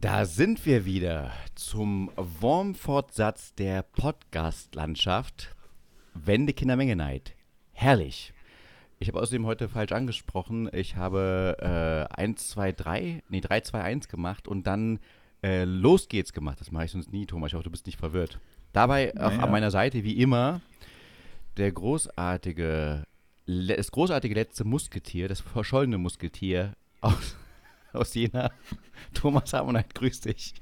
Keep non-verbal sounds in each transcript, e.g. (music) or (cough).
Da sind wir wieder zum Wormfortsatz der Podcast-Landschaft. Wende Kindermenge Neid. Herrlich. Ich habe außerdem heute falsch angesprochen. Ich habe äh, 1, 2, 3, nee, 3, 2, 1 gemacht und dann äh, Los geht's gemacht. Das mache ich sonst nie, Thomas. Ich hoffe, du bist nicht verwirrt. Dabei auch Naja. an meiner Seite, wie immer, der großartige, das großartige letzte Musketier, das verschollene Musketier aus, aus Jena. Thomas Harmonite, grüß dich.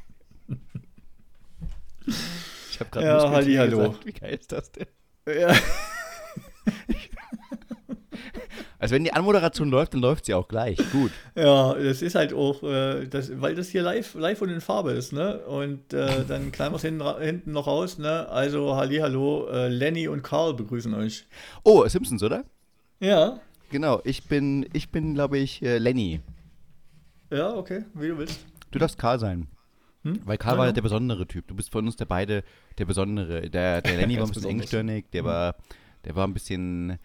Ich habe gerade Ja, Musketier hallihallo. gesagt. Wie geil ist das denn? Ja. (laughs) Also wenn die Anmoderation läuft, dann läuft sie auch gleich. Gut. ja, das ist halt auch, äh, das, weil das hier live, live und in Farbe ist, ne? Und äh, dann (laughs) knallen wir es hinten, noch raus, ne? Also, Hallihallo, äh, Lenny und Karl begrüßen euch. Oh, Simpsons, oder? Ja, Genau, ich bin, ich bin, glaube ich, äh, Lenny. Ja, okay, wie du willst. Du darfst Karl sein. Hm? Weil Karl Ja, war ja. der besondere Typ. Du bist von uns der beide der besondere. Der, der (laughs) Lenny war ein bisschen besonders. engstirnig, der Hm. war, der war ein bisschen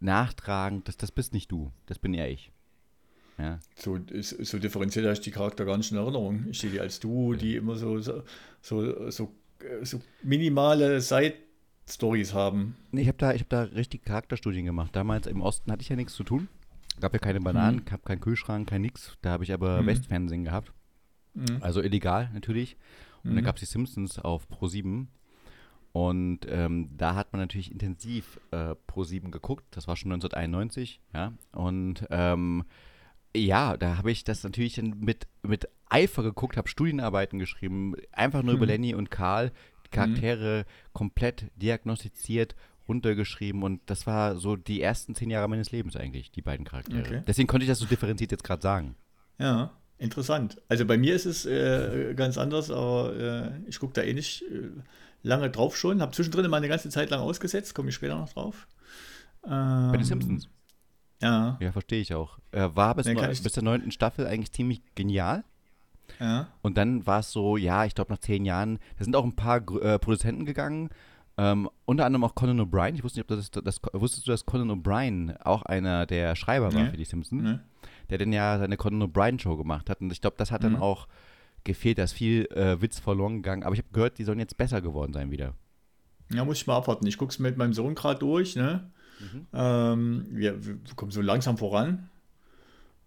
nachtragend. Das, das bist nicht du. Das bin eher ich. Ja. So, so, differenziert habe ich die Charakter gar nicht in Erinnerung. Ich sehe die als du, die immer so, so, so, so, so minimale Side-Stories haben. Nee, ich habe da, ich hab da richtig Charakterstudien gemacht. Damals im Osten hatte ich ja nichts zu tun. Gab ja keine Bananen, Mhm. gab keinen Kühlschrank, kein nix. Da habe ich aber Mhm. Westfernsehen gehabt. Mhm. Also illegal natürlich. Und dann Mhm. gab es die Simpsons auf Pro7. Und ähm, da hat man natürlich intensiv äh, Pro7 geguckt. Das war schon 1991, ja. Und ähm, ja, da habe ich das natürlich dann mit, mit Eifer geguckt, habe Studienarbeiten geschrieben, einfach nur über Mhm. Lenny und Karl, die Charaktere komplett diagnostiziert, runtergeschrieben und das war so die ersten zehn Jahre meines Lebens eigentlich, die beiden Charaktere. Okay. Deswegen konnte ich das so differenziert jetzt gerade sagen. Ja, interessant. Also bei mir ist es äh, ganz anders, aber äh, ich gucke da eh nicht äh, lange drauf schon. Habe zwischendrin mal eine ganze Zeit lang ausgesetzt, komme ich später noch drauf. Ähm, Bei den Simpsons. Ja, Ja, verstehe ich auch. Äh, war bis, ich- bis der neunten Staffel eigentlich ziemlich genial. ja. Und dann war es so, ja, ich glaube nach zehn Jahren, da sind auch ein paar äh, Produzenten gegangen, ähm, unter anderem auch Conan O'Brien. Ich wusste nicht, ob das, das, wusstest du, dass Conan O'Brien auch einer der Schreiber war Nee. für die Simpsons? Ne? Der dann ja seine Conan O'Brien Show gemacht hat. Und ich glaube, das hat dann Mhm. auch gefehlt, da ist viel äh, Witz verloren gegangen. Aber ich habe gehört, die sollen jetzt besser geworden sein wieder. Ja, muss ich mal abwarten. Ich gucke es mit meinem Sohn gerade durch. Ne? Mhm. Ähm, wir, wir kommen so langsam voran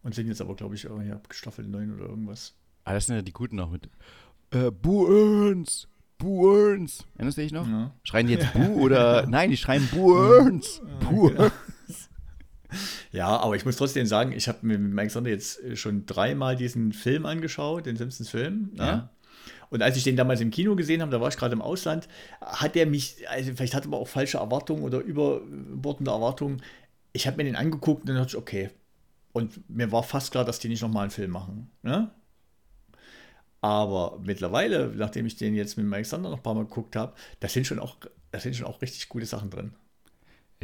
und sind jetzt aber, glaube ich, oh, ja, Staffel 9 oder irgendwas. Ah, das sind ja die Guten noch mit äh, Bu Earns, Bu Earns. Erinnerst du dich noch? Ja. Schreien die jetzt Bu oder nein, die schreien Bu Earns. Bu genau. Ja, aber ich muss trotzdem sagen, ich habe mir mit Mike Sander jetzt äh, schon dreimal diesen Film angeschaut, den Simpsons-Film. Ja. Ja. Und als ich den damals im Kino gesehen habe, da war ich gerade im Ausland, hat er mich, also vielleicht hatte man auch falsche Erwartungen oder überbordende Erwartungen. Ich habe mir den angeguckt und dann dachte ich, okay. Und mir war fast klar, dass die nicht nochmal einen Film machen. Ne? Aber mittlerweile, nachdem ich den jetzt mit Mike Sander noch ein paar Mal geguckt habe, da sind schon auch, da sind schon auch richtig gute Sachen drin.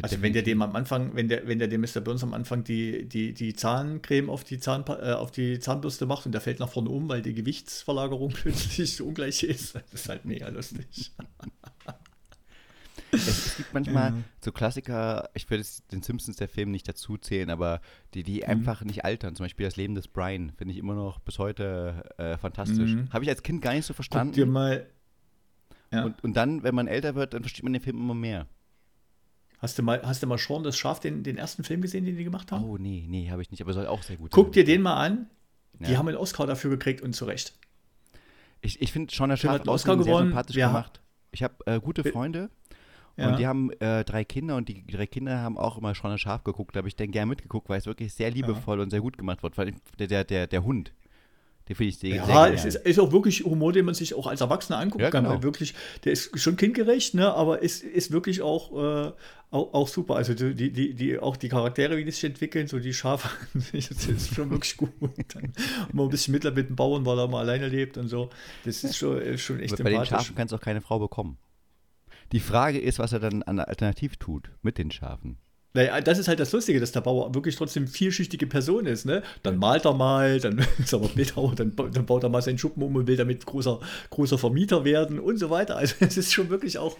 Also wenn der dem am Anfang, wenn der, wenn der dem Mr. Burns am Anfang die, die, die Zahncreme auf die, Zahn, äh, auf die Zahnbürste macht und der fällt nach vorne um, weil die Gewichtsverlagerung (laughs) plötzlich so ungleich ist, das ist halt mega lustig. Es, es gibt manchmal Ja. so Klassiker, ich würde den Simpsons der Film nicht dazu zählen, aber die, die einfach nicht altern. Zum Beispiel das Leben des Brian finde ich immer noch bis heute äh, fantastisch. Mhm. Habe ich als Kind gar nicht so Guck dir verstanden. mal, ja. Und, und dann, wenn man älter wird, dann versteht man den Film immer mehr. hast du mal, hast du mal Sean das Schaf, den, den ersten Film gesehen, den die gemacht haben? Oh, nee, nee, habe ich nicht, aber soll auch sehr gut Guck sein. dir den mal an. Die Ja. haben einen Oscar dafür gekriegt und zu Recht. Ich, ich finde schon, der Film Schaf hat einen Oscar sehr gewonnen. sympathisch Wir ha- gemacht. Ich habe äh, gute Freunde Ja. und die haben äh, drei Kinder und die drei Kinder haben auch immer schon das Schaf geguckt. Da habe ich dann gern mitgeguckt, weil es wirklich sehr liebevoll und sehr gut gemacht wird. Weil der, der, der, der Hund, den finde ich sehr, Ja, es ist, ist auch wirklich Humor, den man sich auch als Erwachsener angucken Ja, kann. genau. Weil wirklich, der ist schon kindgerecht, ne, aber ist, ist wirklich auch, äh, auch, auch super. Also die, die, die, auch die Charaktere, wie die sich entwickeln, so die Schafe, (laughs) das ist schon wirklich gut. Dann immer ein bisschen Mitleid mit dem Bauern, weil er mal alleine lebt und so. Das ist schon, schon echt bei den. Schafen kannst du auch keine Frau bekommen. Die Frage ist, was er dann an Alternativ tut mit den Schafen. Naja, das ist halt das Lustige, dass der Bauer wirklich trotzdem vielschichtige Person ist. Ne? Dann malt er mal, dann (laughs) ist er aber Bildhauer, dann, dann baut er mal seinen Schuppen um und will damit großer, großer Vermieter werden und so weiter. Also (laughs) es ist schon wirklich auch,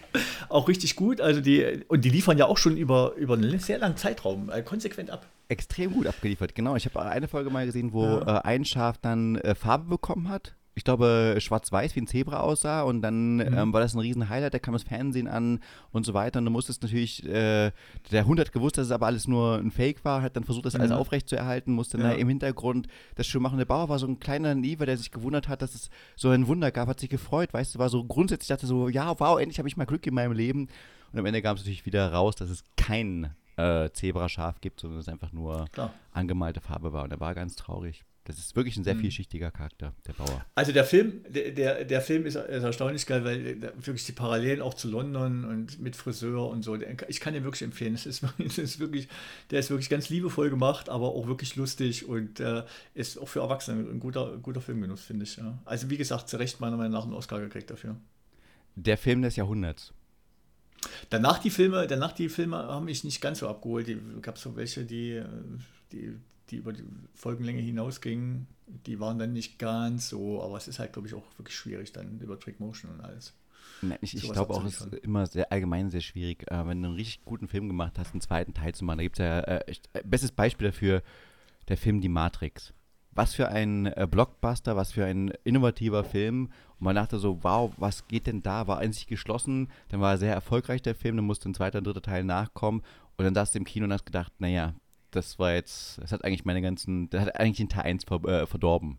auch richtig gut. Also die, und die liefern ja auch schon über, über einen sehr langen Zeitraum äh, konsequent ab. Extrem gut abgeliefert, genau. Ich habe eine Folge mal gesehen, wo Ja. äh, ein Schaf dann äh, Farbe bekommen hat ich glaube, schwarz-weiß wie ein Zebra aussah und dann Mhm. ähm, war das ein riesen Highlight, da kam das Fernsehen an und so weiter und du musstest natürlich, äh, der Hund hat gewusst, dass es aber alles nur ein Fake war, hat dann versucht, das alles Ja. aufrecht zu erhalten, musste Ja. im Hintergrund das schon machen. Der Bauer war so ein kleiner Naiver, der sich gewundert hat, dass es so ein Wunder gab, hat sich gefreut, weißt du, war so grundsätzlich, dachte so, ja, wow, endlich habe ich mal Glück in meinem Leben und am Ende kam es natürlich wieder raus, dass es kein äh, Zebraschaf gibt, sondern es einfach nur Klar. angemalte Farbe war und er war ganz traurig. Das ist wirklich ein sehr Mhm. vielschichtiger Charakter, der Bauer. Also der Film, der, der, der Film ist, ist erstaunlich geil, weil der- wirklich die Parallelen auch zu London und mit Friseur und so. Ich kann den wirklich empfehlen. Es ist, es (laughs) ist wirklich, der ist wirklich ganz liebevoll gemacht, aber auch wirklich lustig und äh, ist auch für Erwachsene ein guter, guter Filmgenuss, finde ich. Ja. Also wie gesagt, zu Recht meiner Meinung nach einen Oscar gekriegt dafür. Der Film des Jahrhunderts. Danach die Filme, danach die Filme haben mich nicht ganz so abgeholt. Die gab so welche, die, die, die über die Folgenlänge hinausgingen. Die waren dann nicht ganz so, aber es ist halt, glaube ich, auch wirklich schwierig dann über Trick Motion und alles. Nein, ich, ich glaube auch, es ist immer sehr allgemein sehr schwierig, äh, wenn du einen richtig guten Film gemacht hast, einen zweiten Teil zu machen. Da gibt es ja, äh, echt- äh, bestes Beispiel dafür, der Film Die Matrix. Was für ein äh, Blockbuster, was für ein innovativer Film. Und man dachte so, wow, was geht denn da? War in sich geschlossen, dann war er sehr erfolgreich, der Film, dann musste ein zweiter und dritter Teil nachkommen. Und dann saß du im Kino und hast gedacht, naja, das war jetzt, das hat eigentlich meine ganzen, das hat eigentlich den Teil 1 ver, äh, verdorben.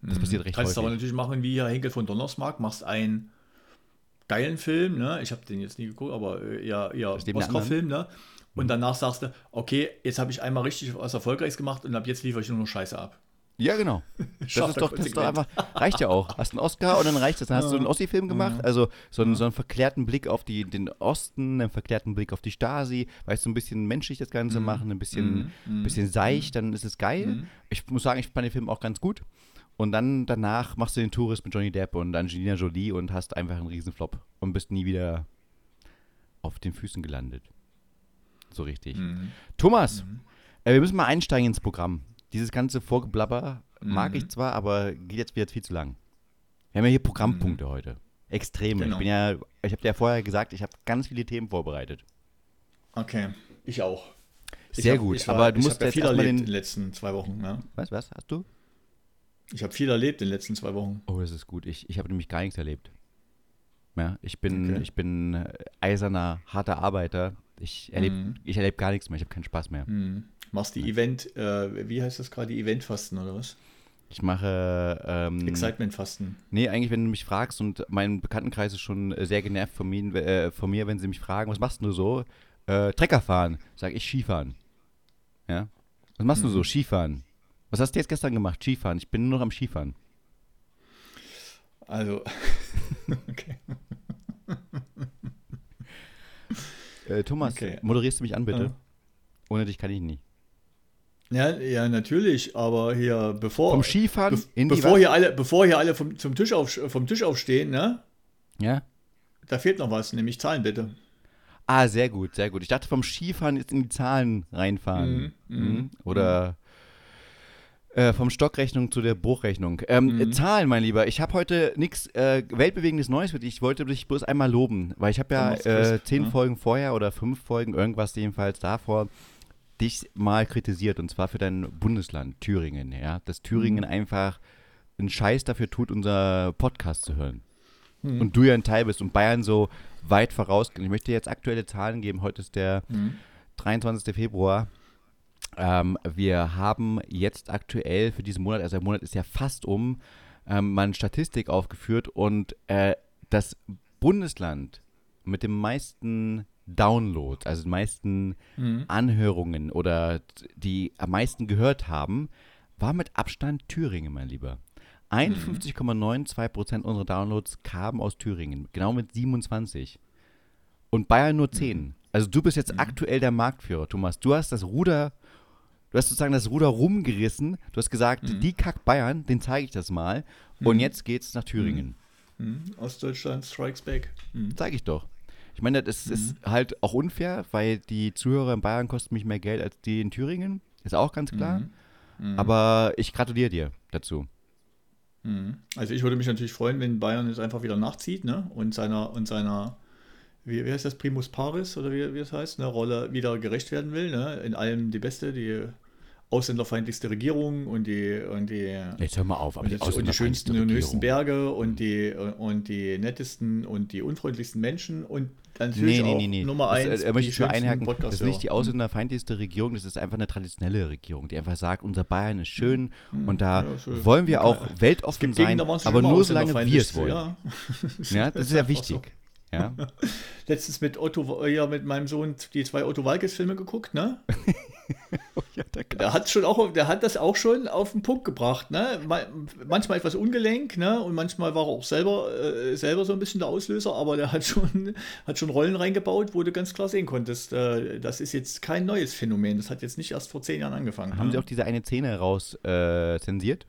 Das passiert recht Mhm. Kannst du aber häufig. natürlich machen, wie hier Henkel von Donnersmarck, machst einen geilen Film, ne? Ich habe den jetzt nie geguckt, aber äh, ja, ja, Oscar-Film, ne? Und danach sagst du, okay, jetzt habe ich einmal richtig was Erfolgreiches gemacht und ab jetzt liefere ich nur noch Scheiße ab. Ja, genau. (laughs) Das ist doch, das ist doch einfach, reicht ja auch. Hast einen Oscar und dann reicht das. Dann hast du einen Ossi-Film gemacht, also so einen, so einen verklärten Blick auf die, den Osten, einen verklärten Blick auf die Stasi, weißt du, ein bisschen menschlich das Ganze machen, ein bisschen, Mhm. bisschen seicht, dann ist es geil. Mhm. Ich muss sagen, ich fand den Film auch ganz gut. Und dann danach machst du den Tourist mit Johnny Depp und Angelina Jolie und hast einfach einen Riesenflop und bist nie wieder auf den Füßen gelandet. So richtig. Mhm. Thomas, äh, wir müssen mal einsteigen ins Programm. Dieses ganze Vorgeblabber mag Mhm. ich zwar, aber geht jetzt wieder viel zu lang. Wir haben ja hier Programmpunkte heute. Extreme. Ich Genau. bin ja, ich habe dir ja vorher gesagt, ich habe ganz viele Themen vorbereitet. Okay, ich auch. Ich Sehr hab- gut, ich war- aber du ich musst ja jetzt viel erlebt den- in den letzten zwei Wochen. Ne? Was, was hast du? Ich habe viel erlebt in den letzten zwei Wochen. Oh, das ist gut. Ich, ich habe nämlich gar nichts erlebt. Ja, ich bin, Okay. ich bin äh, eiserner, harter Arbeiter. Ich erlebe Mhm. ich erleb gar nichts mehr. Ich habe keinen Spaß mehr. Hm. Machst die Event, äh, wie heißt das gerade, die Eventfasten oder was? Ich mache. Ähm, Excitement-Fasten. Nee, eigentlich, wenn du mich fragst und mein Bekanntenkreis ist schon äh, sehr genervt von mir, äh, von mir wenn sie mich fragen, was machst du so? Äh, Trecker fahren, sag ich Skifahren. Ja? Was machst du Mhm. so? Skifahren. Was hast du jetzt gestern gemacht? Skifahren. Ich bin nur noch am Skifahren. Also, (laughs) okay. Äh, Thomas, Okay. moderierst du mich an, bitte? Ja. Ohne dich kann ich nicht. Ja, ja, natürlich, aber hier, bevor, Vom Skifahren be in bevor, hier alle, bevor hier alle vom, zum Tisch auf, vom Tisch aufstehen, ne? Ja? Da fehlt noch was, nämlich Zahlen bitte. Ah, sehr gut, sehr gut. Ich dachte vom Skifahren jetzt in die Zahlen reinfahren. Mhm, Mhm. mhm, Oder äh, vom Stockrechnung zu der Bruchrechnung. Ähm, Mhm. Zahlen, mein Lieber. Ich habe heute nichts äh, weltbewegendes Neues für dich. Ich wollte dich bloß einmal loben, weil ich habe ja äh, zehn ja. Folgen vorher oder fünf Folgen, irgendwas jedenfalls davor, dich mal kritisiert und zwar für dein Bundesland, Thüringen. Ja? Dass Thüringen Mhm. einfach einen Scheiß dafür tut, unser Podcast zu hören. Mhm. Und du ja ein Teil bist und Bayern so weit vorausgehen. Ich möchte dir jetzt aktuelle Zahlen geben. Heute ist der Mhm. 23. Februar. Ähm, wir haben jetzt aktuell für diesen Monat, also der Monat ist ja fast um, ähm, mal eine Statistik aufgeführt und äh, das Bundesland mit den meisten Downloads, also den meisten Mhm. Anhörungen oder die am meisten gehört haben, war mit Abstand Thüringen, mein Lieber. 51,92 Prozent unserer Downloads kamen aus Thüringen, genau mit 27. Und Bayern nur 10. Also du bist jetzt aktuell der Marktführer, Thomas. Du hast das Ruder, du hast sozusagen das Ruder rumgerissen. Du hast gesagt, die Kack Bayern, den zeige ich das mal. Und jetzt geht's nach Thüringen. Mhm. Ostdeutschland strikes back. Mhm. Zeige ich doch. Ich meine, das ist halt auch unfair, weil die Zuhörer in Bayern kosten mich mehr Geld als die in Thüringen. Ist auch ganz klar. Mhm. Aber ich gratuliere dir dazu. Mhm. Also ich würde mich natürlich freuen, wenn Bayern jetzt einfach wieder nachzieht, ne? Und seiner und seiner wie, wie heißt das, Primus Paris oder wie, wie es heißt, ne, Rolle wieder gerecht werden will, ne? In allem die Beste, die ausländerfeindlichste Regierung und die und die Jetzt hör mal auf, aber die, und die, schönsten und höchsten Berge und die und die nettesten und die unfreundlichsten Menschen und natürlich nee, nee, nee, nee. Nummer eins. Das, äh, möchte ich schon einhaken. Das ist nicht die ausländerfeindlichste Regierung, das ist einfach eine traditionelle Regierung, die einfach sagt, unser Bayern ist schön mhm. und da ja, wollen wir auch weltoffen sein, aber nur solange wir es wollen. Ja. ja, (laughs) das ist ja wichtig. Ja. (laughs) Letztens mit Otto, ja, mit meinem Sohn die zwei Otto Walkes-Filme geguckt, ne? (laughs) oh ja, der, der, hat schon auch, der hat das auch schon auf den Punkt gebracht, ne? Manchmal etwas ungelenk, ne? Und manchmal war er auch selber, äh, selber so ein bisschen der Auslöser, aber der hat schon, (laughs) hat schon Rollen reingebaut, wo du ganz klar sehen konntest, äh, das ist jetzt kein neues Phänomen. Das hat jetzt nicht erst vor zehn Jahren angefangen. Haben ne? Sie auch diese eine Szene raus äh, zensiert?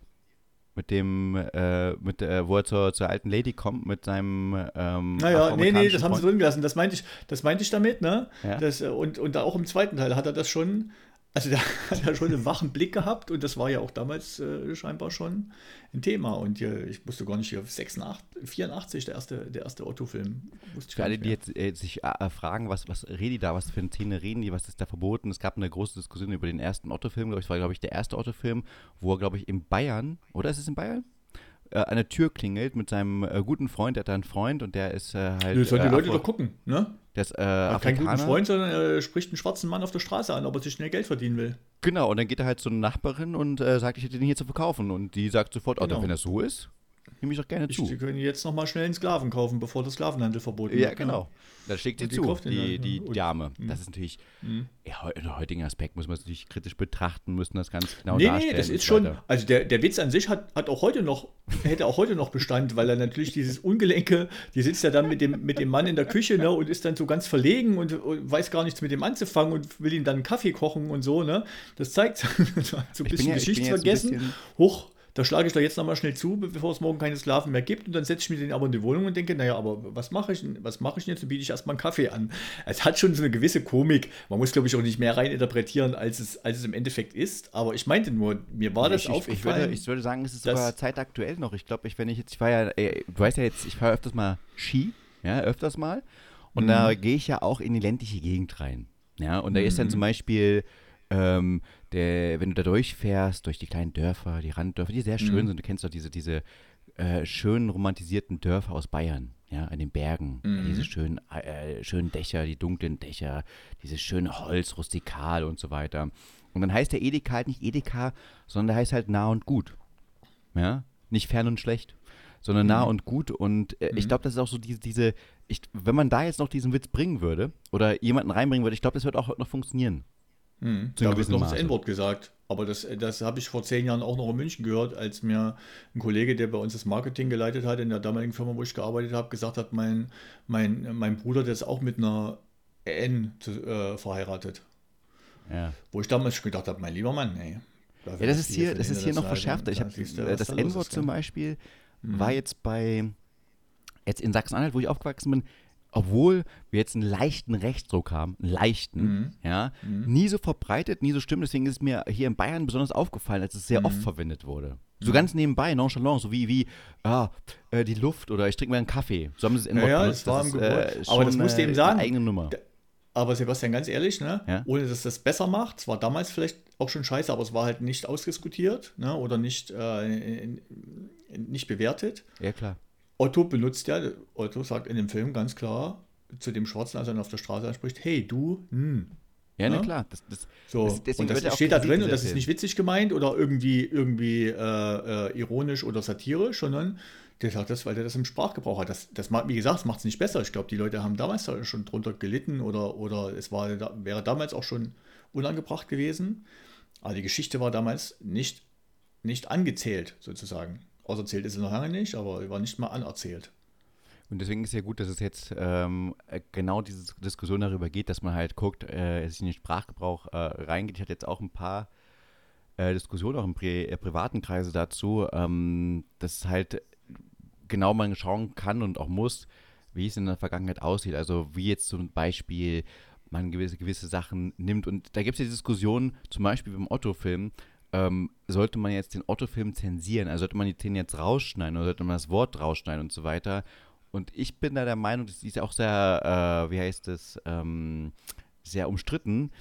Mit dem, äh, mit, äh, wo er zur, zur alten Lady kommt, mit seinem ähm, Naja, nee, nee, das haben sie drin gelassen. Das meinte ich, das meinte ich damit, ne? Ja. Das, äh, und, und auch im zweiten Teil hat er das schon also der (laughs) hat ja schon einen wachen Blick gehabt und das war ja auch damals äh, scheinbar schon ein Thema. Und äh, ich wusste gar nicht, hier 86, 84, der erste, der erste Otto-Film. Für alle, die jetzt äh, sich äh, fragen, was, was reden die da, was für eine Szene reden die, was ist da verboten? Es gab eine große Diskussion über den ersten Otto-Film, glaube ich, war, glaube ich, der erste Otto-Film, wo er, glaube ich, in Bayern, oder ist es in Bayern? Äh, an der Tür klingelt mit seinem äh, guten Freund, der hat da einen Freund und der ist halt. Das sollen die Leute doch gucken, ne? Der ist äh, Hat keinen guten Freund, sondern er spricht einen schwarzen Mann auf der Straße an, ob er sich schnell Geld verdienen will. Genau, und dann geht er halt zu einer Nachbarin und äh, sagt, ich hätte den hier zu verkaufen. Und die sagt sofort, genau. oh, wenn das so ist, nehme ich doch gerne zu. Sie können jetzt noch mal schnell einen Sklaven kaufen, bevor der Sklavenhandel verboten wird. Ja, genau. Da schlägt sie zu, die, die, die Dame. Mhm. Das ist natürlich, mhm. ja, in heutigen Aspekt muss man es natürlich kritisch betrachten, müssen das ganz genau nee, darstellen. Nee, das ist schon, also der, der Witz an sich hat, hat auch heute noch, (laughs) hätte auch heute noch Bestand, weil er natürlich dieses Ungelenke, die sitzt ja dann mit dem, mit dem Mann in der Küche ne, und ist dann so ganz verlegen und, und weiß gar nichts mit dem anzufangen und will ihm dann einen Kaffee kochen und so, ne. Das zeigt (laughs) so ein bisschen ja, Geschichtsvergessen. Hoch, da schlage ich da jetzt nochmal schnell zu, bevor es morgen keine Sklaven mehr gibt. Und dann setze ich mich den aber in die Wohnung und denke, naja, aber was mache ich, was mache ich jetzt? Dann biete ich erstmal einen Kaffee an. Es hat schon so eine gewisse Komik. Man muss, glaube ich, auch nicht mehr reininterpretieren, als es, als es im Endeffekt ist. Aber ich meinte nur, mir war das ich, aufgefallen. Ich würde, ich würde sagen, es ist sogar zeitaktuell noch. Ich glaube, ich, wenn ich jetzt, ich war ja, ey, du weißt ja jetzt, ich fahre öfters mal Ski, ja, öfters mal. Und mhm. da gehe ich ja auch in die ländliche Gegend rein. Ja, und da ist dann mhm. zum Beispiel ähm, der, wenn du da durchfährst, durch die kleinen Dörfer, die Randdörfer, die sehr schön mhm. sind, du kennst doch diese, diese äh, schönen romantisierten Dörfer aus Bayern, ja, an den Bergen, mhm. diese schönen, äh, schönen Dächer, die dunklen Dächer, dieses schöne Holz, rustikal und so weiter. Und dann heißt der Edeka halt nicht Edeka, sondern der heißt halt nah und gut. Ja, nicht fern und schlecht, sondern mhm. nah und gut. Und äh, ich mhm. glaube, das ist auch so diese, diese ich, wenn man da jetzt noch diesen Witz bringen würde oder jemanden reinbringen würde, ich glaube, das wird auch noch funktionieren. Hm. Da wird noch das N-Wort gesagt. Aber das, das habe ich vor zehn Jahren auch noch in München gehört, als mir ein Kollege, der bei uns das Marketing geleitet hat, in der damaligen Firma, wo ich gearbeitet habe, gesagt hat, mein, mein, mein Bruder, der ist auch mit einer N zu, äh, verheiratet. Ja. Wo ich damals schon gedacht habe, mein lieber Mann, ey. Ja, das ist hier, das ist hier noch verschärfter. Ich hab, äh, das N-Wort zum Beispiel mhm. war jetzt bei, jetzt in Sachsen-Anhalt, wo ich aufgewachsen bin, obwohl wir jetzt einen leichten Rechtsdruck haben, einen leichten, mhm. ja, mhm. nie so verbreitet, nie so stimmt. Deswegen ist es mir hier in Bayern besonders aufgefallen, als es sehr mhm. oft verwendet wurde. So mhm. ganz nebenbei, nonchalant, so wie, wie ah, äh, die Luft oder ich trinke mir einen Kaffee. So haben sie es in ja, ja. Das, das ist, äh, Aber das musst du eben sagen. Eigene Nummer. Aber Sebastian, ganz ehrlich, ne, ja? ohne dass das besser macht, es war damals vielleicht auch schon scheiße, aber es war halt nicht ausdiskutiert ne, oder nicht, äh, nicht bewertet. Ja, klar. Otto benutzt ja, Otto sagt in dem Film ganz klar zu dem Schwarzen, als er ihn auf der Straße anspricht, hey, du, hm. Ja, na klar. Das, das, so, das, und das steht da drin und das ist nicht witzig gemeint oder irgendwie, irgendwie äh, äh, ironisch oder satirisch, sondern der sagt das, weil der das im Sprachgebrauch hat. Das, das wie gesagt, das macht es nicht besser. Ich glaube, die Leute haben damals schon drunter gelitten oder, oder es war, wäre damals auch schon unangebracht gewesen. Aber die Geschichte war damals nicht, nicht angezählt, sozusagen. Auserzählt ist sie noch lange nicht, aber war nicht mal anerzählt. Und deswegen ist es ja gut, dass es jetzt ähm, genau diese Diskussion darüber geht, dass man halt guckt, äh, sich in den Sprachgebrauch äh, reingeht. Ich hatte jetzt auch ein paar äh, Diskussionen auch im Pri äh, privaten Kreise dazu, ähm, dass halt genau man schauen kann und auch muss, wie es in der Vergangenheit aussieht. Also wie jetzt zum Beispiel man gewisse, gewisse Sachen nimmt. Und da gibt es ja Diskussionen, zum Beispiel beim Otto-Film, ähm, sollte man jetzt den Otto-Film zensieren? Also sollte man die Szene jetzt rausschneiden oder sollte man das Wort rausschneiden und so weiter? Und ich bin da der Meinung, das ist auch sehr, äh, wie heißt es, ähm, sehr umstritten,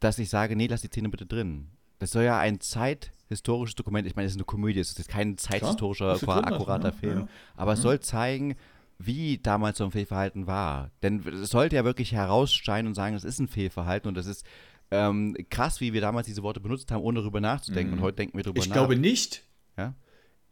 dass ich sage, nee, lass die Szene bitte drin. das soll ja ein zeithistorisches Dokument, ich meine, es ist eine Komödie, es ist kein zeithistorischer, Klar, akkurater ja, Film, ja. aber es Mhm. soll zeigen, wie damals so ein Fehlverhalten war. Denn es sollte ja wirklich herausscheinen und sagen, es ist ein Fehlverhalten und das ist ähm, krass, wie wir damals diese Worte benutzt haben, ohne darüber nachzudenken. Mhm. Und heute denken wir darüber Ich nach. glaube nicht, Ja?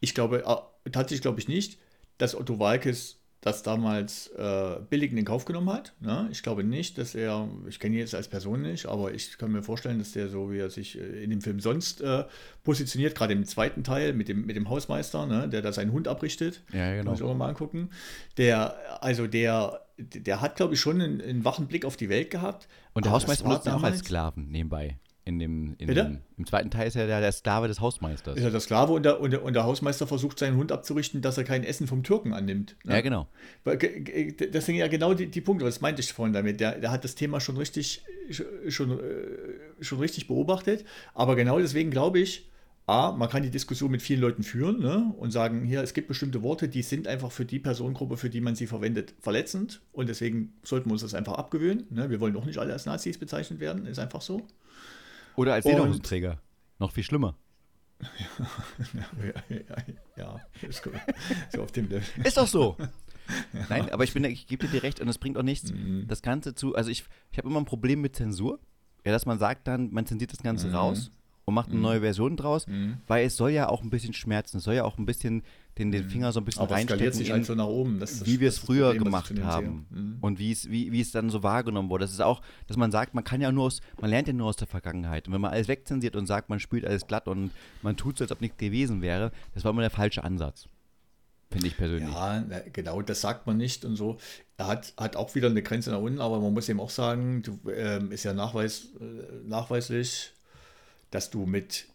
ich glaube, äh, tatsächlich glaube ich nicht, dass Otto Walkes das damals äh, billig in den Kauf genommen hat. Ne? Ich glaube nicht, dass er, ich kenne ihn jetzt als Person nicht, aber ich kann mir vorstellen, dass der so, wie er sich äh, in dem Film sonst äh, positioniert, gerade im zweiten Teil mit dem, mit dem Hausmeister, ne? der da seinen Hund abrichtet. Ja, genau. Muss ich auch mal angucken. Der, also der, der hat, glaube ich, schon einen, einen wachen Blick auf die Welt gehabt. Und der Hausmeister benutzt auch als damals- Sklaven nebenbei. In dem, in dem, Im zweiten Teil ist er der, der Sklave des Hausmeisters. Ist er der Sklave und der, und, der, und der Hausmeister versucht, seinen Hund abzurichten, dass er kein Essen vom Türken annimmt. ne? Ja, genau. Das sind ja genau die, die Punkte, was meinte ich vorhin damit. Der, der hat das Thema schon richtig, schon, äh, schon richtig beobachtet. Aber genau deswegen glaube ich, A, man kann die Diskussion mit vielen Leuten führen ne, und sagen, hier, es gibt bestimmte Worte, die sind einfach für die Personengruppe, für die man sie verwendet, verletzend. Und deswegen sollten wir uns das einfach abgewöhnen. Ne? Wir wollen auch nicht alle als Nazis bezeichnet werden, ist einfach so. Oder als Lederhosenträger. Noch viel schlimmer. ja, (laughs) ja, ja, ist gut. So auf dem Level. Ist doch so. (laughs) Nein, aber ich, bin, ich gebe dir recht und es bringt auch nichts, Mhm. das Ganze zu. Also ich, ich habe immer ein Problem mit Zensur. Ja, dass man sagt dann, man zensiert das Ganze raus und macht eine neue Version draus, Mhm. weil es soll ja auch ein bisschen schmerzen, es soll ja auch ein bisschen den, den Finger so ein bisschen Aber reinstecken, sich in, halt so nach oben. Das wie wir es früher Problem, gemacht haben Mhm. und wie es, wie, wie es dann so wahrgenommen wurde. Das ist auch, dass man sagt, man kann ja nur aus, man lernt ja nur aus der Vergangenheit. Und wenn man alles wegzensiert und sagt, man spült alles glatt und man tut so, als ob nichts gewesen wäre, das war immer der falsche Ansatz. Finde ich persönlich. Ja, na, genau, das sagt man nicht und so. Er hat, hat auch wieder eine Grenze nach unten, aber man muss eben auch sagen, du, ähm, ist ja nachweis, äh, nachweislich, dass du mit,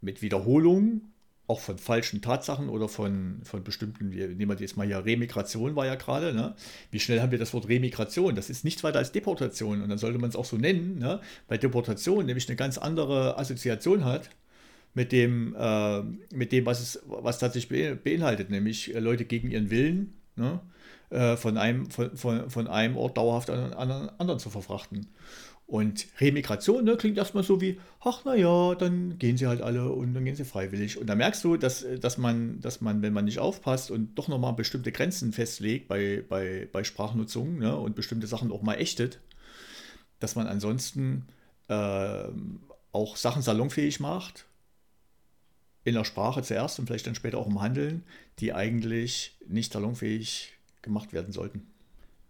mit Wiederholung auch von falschen Tatsachen oder von, von bestimmten, wir nehmen wir jetzt mal hier, Remigration war ja gerade, ne? Wie schnell haben wir das Wort Remigration? Das ist nichts weiter als Deportation und dann sollte man es auch so nennen, ne? Weil Deportation nämlich eine ganz andere Assoziation hat mit dem, äh, mit dem was es was tatsächlich be- beinhaltet, nämlich äh, Leute gegen ihren Willen ne? äh, von, einem, von, von, von einem Ort dauerhaft an an einen anderen zu verfrachten. Und Remigration ne, klingt erstmal so wie, ach naja, dann gehen sie halt alle und dann gehen sie freiwillig. Und da merkst du, dass, dass, man, dass man, wenn man nicht aufpasst und doch nochmal bestimmte Grenzen festlegt bei, bei, bei Sprachnutzung ne, und bestimmte Sachen auch mal ächtet, dass man ansonsten ähm, auch Sachen salonfähig macht, in der Sprache zuerst und vielleicht dann später auch im Handeln, die eigentlich nicht salonfähig gemacht werden sollten.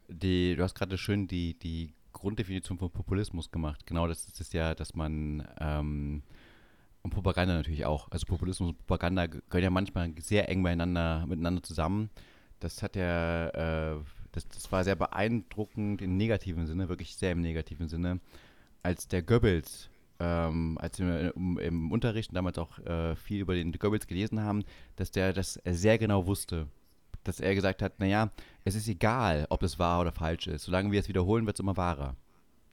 Die, du hast gerade schön die, die Grunddefinition von Populismus gemacht. Genau, das ist ja, dass man ähm, und Propaganda natürlich auch. Also Populismus und Propaganda gehören ja manchmal sehr eng beieinander, miteinander zusammen. Das hat ja, äh, das, das war sehr beeindruckend im negativen Sinne, wirklich sehr im negativen Sinne, als der Goebbels, ähm, als wir im, im Unterricht damals auch äh, viel über den Goebbels gelesen haben, dass der das sehr genau wusste. Dass er gesagt hat, naja, es ist egal, ob es wahr oder falsch ist. Solange wir es wiederholen, wird es immer wahrer.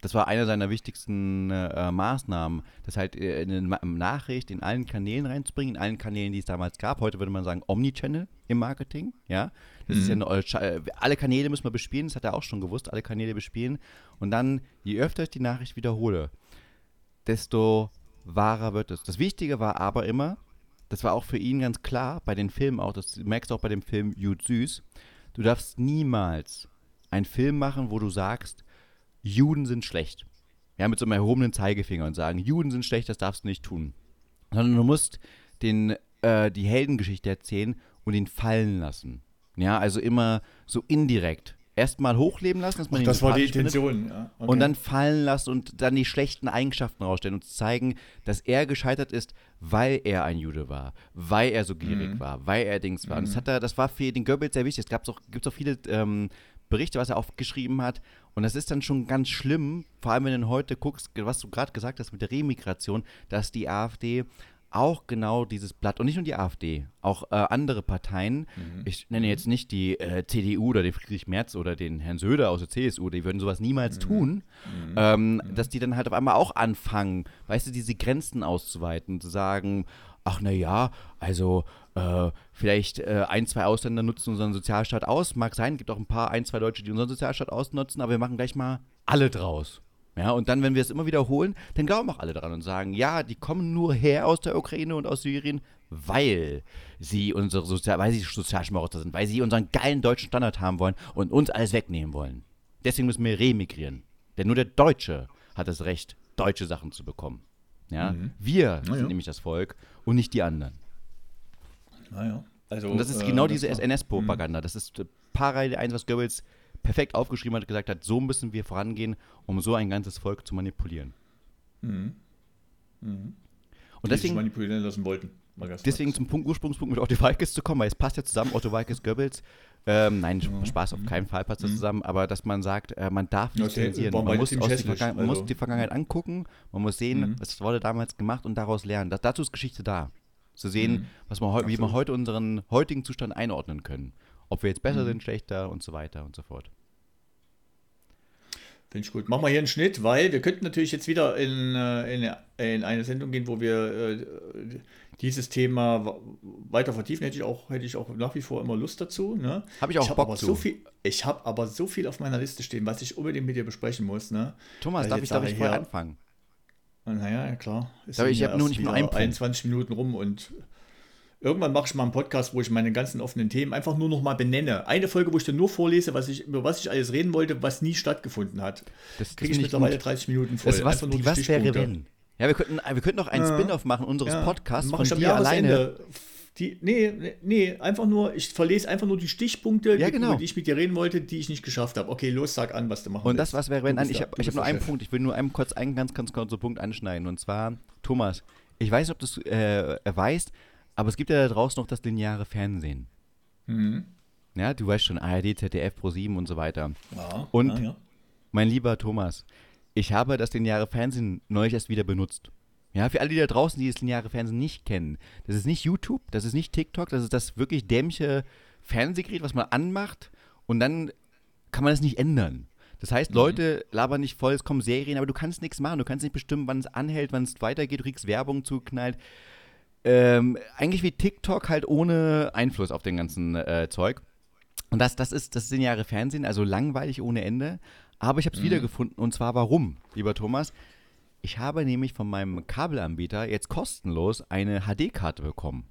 Das war eine seiner wichtigsten äh, Maßnahmen, das halt äh, in eine Ma- Nachricht in allen Kanälen reinzubringen, in allen Kanälen, die es damals gab. Heute würde man sagen Omnichannel im Marketing, ja. Das ist ja eine, äh, alle Kanäle müssen wir bespielen, das hat er auch schon gewusst, alle Kanäle bespielen. Und dann, je öfter ich die Nachricht wiederhole, desto wahrer wird es. Das Wichtige war aber immer, das war auch für ihn ganz klar, bei den Filmen auch, das merkst du auch bei dem Film Jud Süß, du darfst niemals einen Film machen, wo du sagst, Juden sind schlecht. Ja, mit so einem erhobenen Zeigefinger und sagen, Juden sind schlecht, das darfst du nicht tun. Sondern du musst den, äh, die Heldengeschichte erzählen und ihn fallen lassen. Ja, also immer so indirekt. Erstmal hochleben lassen, dass man ihn Das war die Intention. Ja. Okay. und dann fallen lassen und dann die schlechten Eigenschaften rausstellen und zeigen, dass er gescheitert ist, weil er ein Jude war, weil er so gierig war, weil er Dings war. Und das, hat er, das war für den Goebbels sehr wichtig. Es gab auch, gibt auch viele ähm, Berichte, was er aufgeschrieben hat. Und das ist dann schon ganz schlimm, vor allem wenn du heute guckst, was du gerade gesagt hast mit der Remigration, dass die AfD auch genau dieses Blatt, und nicht nur die AfD, auch äh, andere Parteien, ich nenne jetzt nicht die äh, CDU oder den Friedrich Merz oder den Herrn Söder aus der CSU, die würden sowas niemals tun, ähm, dass die dann halt auf einmal auch anfangen, weißt du, diese Grenzen auszuweiten, zu sagen, ach na ja, also äh, vielleicht äh, ein, zwei Ausländer nutzen unseren Sozialstaat aus, mag sein, gibt auch ein paar, ein, zwei Deutsche, die unseren Sozialstaat ausnutzen, aber wir machen gleich mal alle draus. Ja, und dann, wenn wir es immer wiederholen, dann glauben auch alle dran und sagen, ja, die kommen nur her aus der Ukraine und aus Syrien, weil sie unsere Sozial weil sie Sozialschmarotzer sind, weil sie unseren geilen deutschen Standard haben wollen und uns alles wegnehmen wollen. Deswegen müssen wir remigrieren. Denn nur der Deutsche hat das Recht, deutsche Sachen zu bekommen. Ja? Mhm. Wir Na sind nämlich das Volk und nicht die anderen. Naja. Also, und das ist äh, genau diese NS-Propaganda. Das ist Parallel 1, was Goebbels perfekt aufgeschrieben hat, gesagt hat, so müssen wir vorangehen, um so ein ganzes Volk zu manipulieren. Mhm. Mhm. Und deswegen manipulieren lassen wollten. Deswegen zum Punkt, Ursprungspunkt mit Otto Walkes zu kommen, weil es passt ja zusammen, Otto Walkes, Goebbels. Ähm, nein, mhm. Spaß auf mhm. keinen Fall passt das mhm. zusammen, aber dass man sagt, äh, man darf nicht zensieren. Man, muss, die also. muss, die Vergangenheit angucken, man muss sehen, mhm. was wurde damals gemacht und daraus lernen. Das, dazu ist Geschichte da. Zu sehen, mhm. was man, wie wir heute unseren heutigen Zustand einordnen können. Ob wir jetzt besser mhm. sind, schlechter und so weiter und so fort. Finde ich gut. Machen wir hier einen Schnitt, weil wir könnten natürlich jetzt wieder in, äh, in, in eine Sendung gehen, wo wir äh, dieses Thema weiter vertiefen. Hätte ich auch, hätte ich auch nach wie vor immer Lust dazu. Ne? Habe ich auch ich Bock zu. So viel, ich habe aber so viel auf meiner Liste stehen, was ich unbedingt mit dir besprechen muss. Ne? Thomas, darf ich, darf ich vorher anfangen? Naja, klar. Ich, ich habe nur nicht nur einen 21 Minuten rum und Irgendwann mache ich mal einen Podcast, wo ich meine ganzen offenen Themen einfach nur noch mal benenne. Eine Folge, wo ich dann nur vorlese, was ich, über was ich alles reden wollte, was nie stattgefunden hat. Das kriege ich mittlerweile gut. 30 Minuten voll. Das was, die, was wäre wenn? Ja, wir könnten, wir könnten noch einen ja. Spin-off machen unseres ja. Podcasts von dir alleine. Die, nee, nee, einfach nur, ich verlese einfach nur die Stichpunkte, ja, genau. die ich mit dir reden wollte, die ich nicht geschafft habe. Okay, los, sag an, was du machen Und willst. das, was wäre, wenn, ich habe hab nur einen Chef. Punkt, ich will nur einen kurz, einen ganz, ganz kurzen Punkt anschneiden. Und zwar, Thomas, ich weiß nicht, ob du es äh, weißt, aber es gibt ja da draußen noch das lineare Fernsehen. Mhm. Ja, du weißt schon, ARD, ZDF, Pro7 und so weiter. Ja, und ja, ja. mein lieber Thomas, ich habe das lineare Fernsehen neulich erst wieder benutzt. Ja, für alle, die da draußen, die das lineare Fernsehen nicht kennen, das ist nicht YouTube, das ist nicht TikTok, das ist das wirklich dämliche Fernsehgerät, was man anmacht und dann kann man es nicht ändern. Das heißt, mhm. Leute labern nicht voll, es kommen Serien, aber du kannst nichts machen. Du kannst nicht bestimmen, wann es anhält, wann es weitergeht, du kriegst Werbung zugeknallt ähm, eigentlich wie TikTok halt ohne Einfluss auf den ganzen äh, Zeug. Und das, das ist das lineare Fernsehen, also langweilig ohne Ende. Aber ich habe es mhm. wiedergefunden und zwar warum, lieber Thomas? Ich habe nämlich von meinem Kabelanbieter jetzt kostenlos eine HD-Karte bekommen.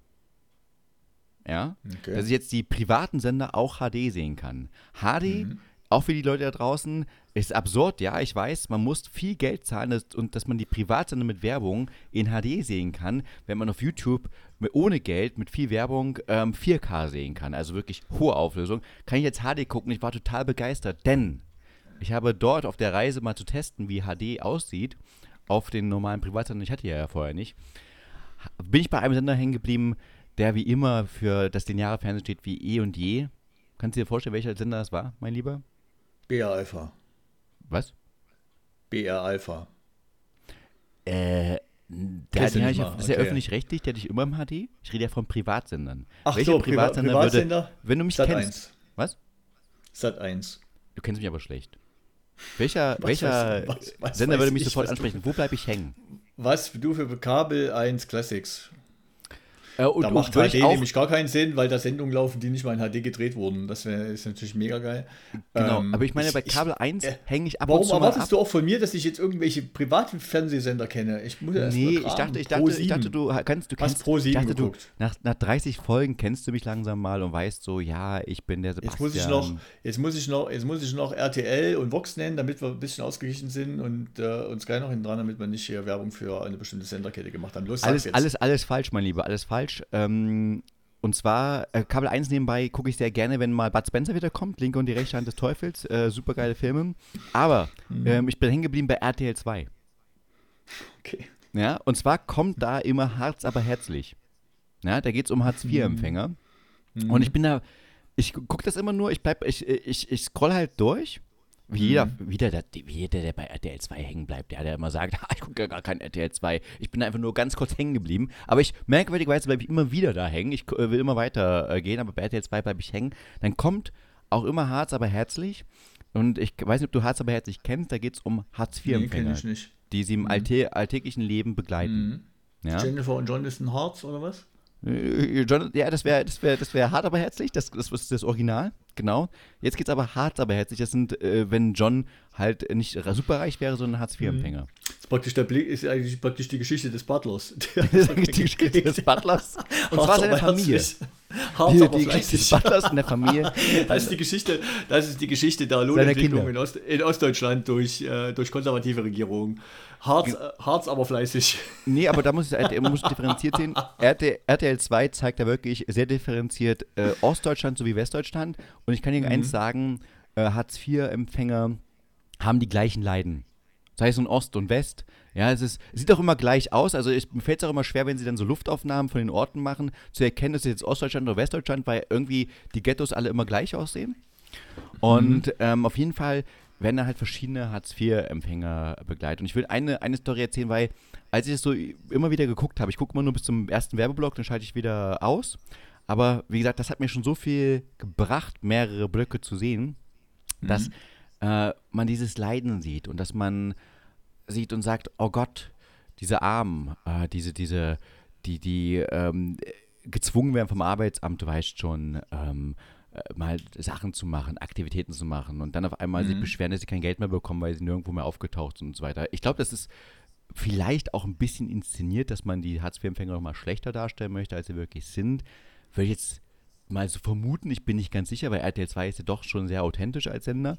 Ja, okay. dass ich jetzt die privaten Sender auch HD sehen kann. HD mhm auch für die Leute da draußen, ist absurd, ja, ich weiß, man muss viel Geld zahlen dass, und dass man die Privatsender mit Werbung in HD sehen kann, wenn man auf YouTube mit, ohne Geld, mit viel Werbung ähm, 4K sehen kann, also wirklich hohe Auflösung. Kann ich jetzt HD gucken, ich war total begeistert, denn ich habe dort auf der Reise mal zu testen, wie HD aussieht, auf den normalen Privatsender, ich hatte ja vorher nicht, bin ich bei einem Sender hängen geblieben, der wie immer für das lineare Fernsehen steht wie eh und je. Kannst du dir vorstellen, welcher Sender das war, mein Lieber? BR Alpha. Was? BR Alpha. Äh, der, hat, ist ja öffentlich-rechtlich, der dich immer im HD? Ich rede ja von Privatsendern. Ach Welcher so, Privatsender, Privatsender würde, wenn du mich Sat kennst. 1. Was? Sat 1. Du kennst mich aber schlecht. Welcher, welcher was, was Sender würde mich sofort ansprechen? Wo bleibe ich hängen? Was du für Kabel 1 Classics? Äh, und, da macht HD nämlich gar keinen Sinn, weil da Sendungen laufen, die nicht mal in HD gedreht wurden. Das wär, ist natürlich mega geil. Genau, ähm, aber ich meine, bei Kabel 1 äh, hänge ich ab Warum und zu erwartest ab. du auch von mir, dass ich jetzt irgendwelche privaten Fernsehsender kenne? Ich muss erst Nee, ich dachte, ich, dachte, ich dachte, du kannst, du kennst, Pro 7 ich dachte, du, nach, nach 30 Folgen kennst du mich langsam mal und weißt so, ja, ich bin der Sebastian. Jetzt muss ich noch, jetzt muss ich noch, jetzt muss ich noch RTL und Vox nennen, damit wir ein bisschen ausgeglichen sind und äh, uns gleich noch hinten dran, damit wir nicht hier Werbung für eine bestimmte Senderkette gemacht haben. Los, alles, alles, alles falsch, mein Lieber, alles falsch. Ähm, und zwar, äh, Kabel 1 nebenbei gucke ich sehr gerne, wenn mal Bud Spencer wieder kommt, linke und die rechte Hand des Teufels. Äh, super geile Filme. Aber mhm. ähm, ich bin hängen geblieben bei RTL 2. Okay. Ja, und zwar kommt da immer Harz, aber herzlich. Ja, da geht es um Hartz-IV-Empfänger. Mhm. Und ich bin da, ich gucke das immer nur, ich bleib, ich, ich, ich scroll halt durch wie jeder, mhm. wie, der, jeder, der bei RTL 2 hängen bleibt, der, der immer sagt, (laughs) ich gucke ja gar kein RTL 2. Ich bin einfach nur ganz kurz hängen geblieben. Aber ich merkwürdigerweise bleibe ich immer wieder da hängen. Ich äh, will immer weiter äh, gehen, aber bei RTL 2 bleibe ich hängen. Dann kommt auch immer Harz, aber herzlich. Und ich weiß nicht, ob du Harz, aber herzlich kennst. Da geht es um Hartz-IV-Empfänger, nee, die sie im mhm. alltäglichen Leben begleiten. Mhm. Ja? Jennifer und Jonathan Harz oder was? Äh, ja, das wäre das wär, das wär hart, aber herzlich. Das, das ist das Original. genau. Jetzt geht's aber hart, aber herzlich. Das sind, äh, wenn John halt nicht superreich wäre, sondern Hartz-IV-Empfänger. Mhm. Das ist praktisch, der Blick, ist eigentlich praktisch die Geschichte des Butlers. (laughs) (laughs) die Geschichte des Butlers. Und zwar seine Familie. Hart, die, die Geschichte des Butlers in der Familie. (laughs) Das ist die Geschichte, das ist die Geschichte der Lohnentwicklung in, Ost, in, Ostdeutschland durch, äh, durch konservative Regierungen. Harz, Harz, aber fleißig. (laughs) Nee, aber da muss ich, RTL muss differenziert sehen. RTL, RTL 2 zeigt da wirklich sehr differenziert äh, Ostdeutschland sowie Westdeutschland. Und ich kann Ihnen mhm. eins sagen, äh, Hartz-IV-Empfänger haben die gleichen Leiden. Sei es in Ost und West. Ja, es, ist, es sieht auch immer gleich aus. Also ich, mir fällt es auch immer schwer, wenn sie dann so Luftaufnahmen von den Orten machen, zu erkennen, ist es jetzt Ostdeutschland oder Westdeutschland, weil irgendwie die Ghettos alle immer gleich aussehen. Und mhm. ähm, auf jeden Fall werden da halt verschiedene Hartz-IV-Empfänger begleitet. Und ich will eine, eine Story erzählen, weil als ich es so immer wieder geguckt habe, ich gucke immer nur bis zum ersten Werbeblock, dann schalte ich wieder aus. Aber wie gesagt, das hat mir schon so viel gebracht, mehrere Blöcke zu sehen, mhm. dass äh, man dieses Leiden sieht und dass man sieht und sagt, oh Gott, diese Armen, äh, diese, diese, die, die ähm, gezwungen werden vom Arbeitsamt, du weißt schon, ähm, äh, mal Sachen zu machen, Aktivitäten zu machen und dann auf einmal mhm. sich beschweren, dass sie kein Geld mehr bekommen, weil sie nirgendwo mehr aufgetaucht sind und so weiter. Ich glaube, das ist vielleicht auch ein bisschen inszeniert, dass man die Hartz-IV-Empfänger noch mal schlechter darstellen möchte, als sie wirklich sind. Würde ich jetzt mal so vermuten, ich bin nicht ganz sicher, weil RTL 2 ist ja doch schon sehr authentisch als Sender.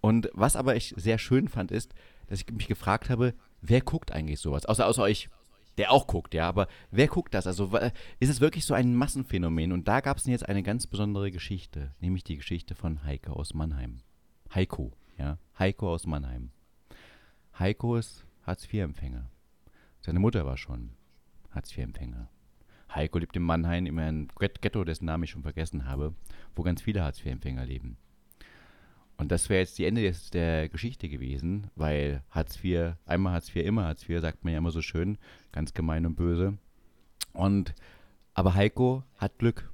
Und was aber ich sehr schön fand, ist, dass ich mich gefragt habe, wer guckt eigentlich sowas? Außer, außer euch der auch guckt, ja, aber wer guckt das? Also ist es wirklich so ein Massenphänomen? Und da gab es jetzt eine ganz besondere Geschichte, nämlich die Geschichte von Heike aus Mannheim. Heiko, ja, Heiko aus Mannheim. Heiko ist Hartz-IV-Empfänger. Seine Mutter war schon Hartz-IV-Empfänger. Heiko lebt in Mannheim, in einem Ghetto, dessen Namen ich schon vergessen habe, wo ganz viele Hartz-IV-Empfänger leben. Und das wäre jetzt die Ende des, der Geschichte gewesen, weil Hartz IV, einmal Hartz IV, immer Hartz IV, sagt man ja immer so schön, ganz gemein und böse. Und, aber Heiko hat Glück,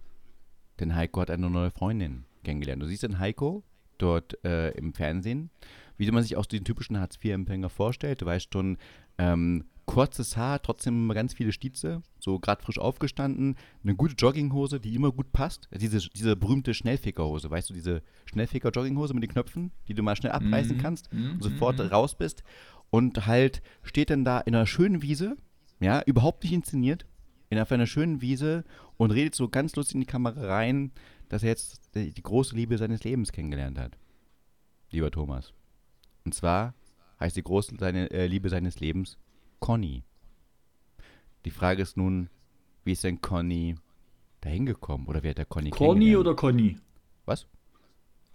denn Heiko hat eine neue Freundin kennengelernt. Du siehst den Heiko dort äh, im Fernsehen, wie man sich auch den typischen Hartz IV-Empfänger vorstellt. Du weißt schon, ähm, kurzes Haar, trotzdem ganz viele Stieze, so gerade frisch aufgestanden, eine gute Jogginghose, die immer gut passt. Diese, diese berühmte Schnellfickerhose, weißt du, diese Schnellficker-Jogginghose mit den Knöpfen, die du mal schnell abreißen mhm. kannst mhm. und sofort mhm. raus bist. Und halt steht dann da in einer schönen Wiese, ja, überhaupt nicht inszeniert, in auf einer schönen Wiese und redet so ganz lustig in die Kamera rein, dass er jetzt die, die große Liebe seines Lebens kennengelernt hat. Lieber Thomas. Und zwar heißt die große seine, äh, Liebe seines Lebens Conny. Die Frage ist nun, wie ist denn Conny dahin gekommen? Oder wer hat der Conny Conny oder Conny? Was?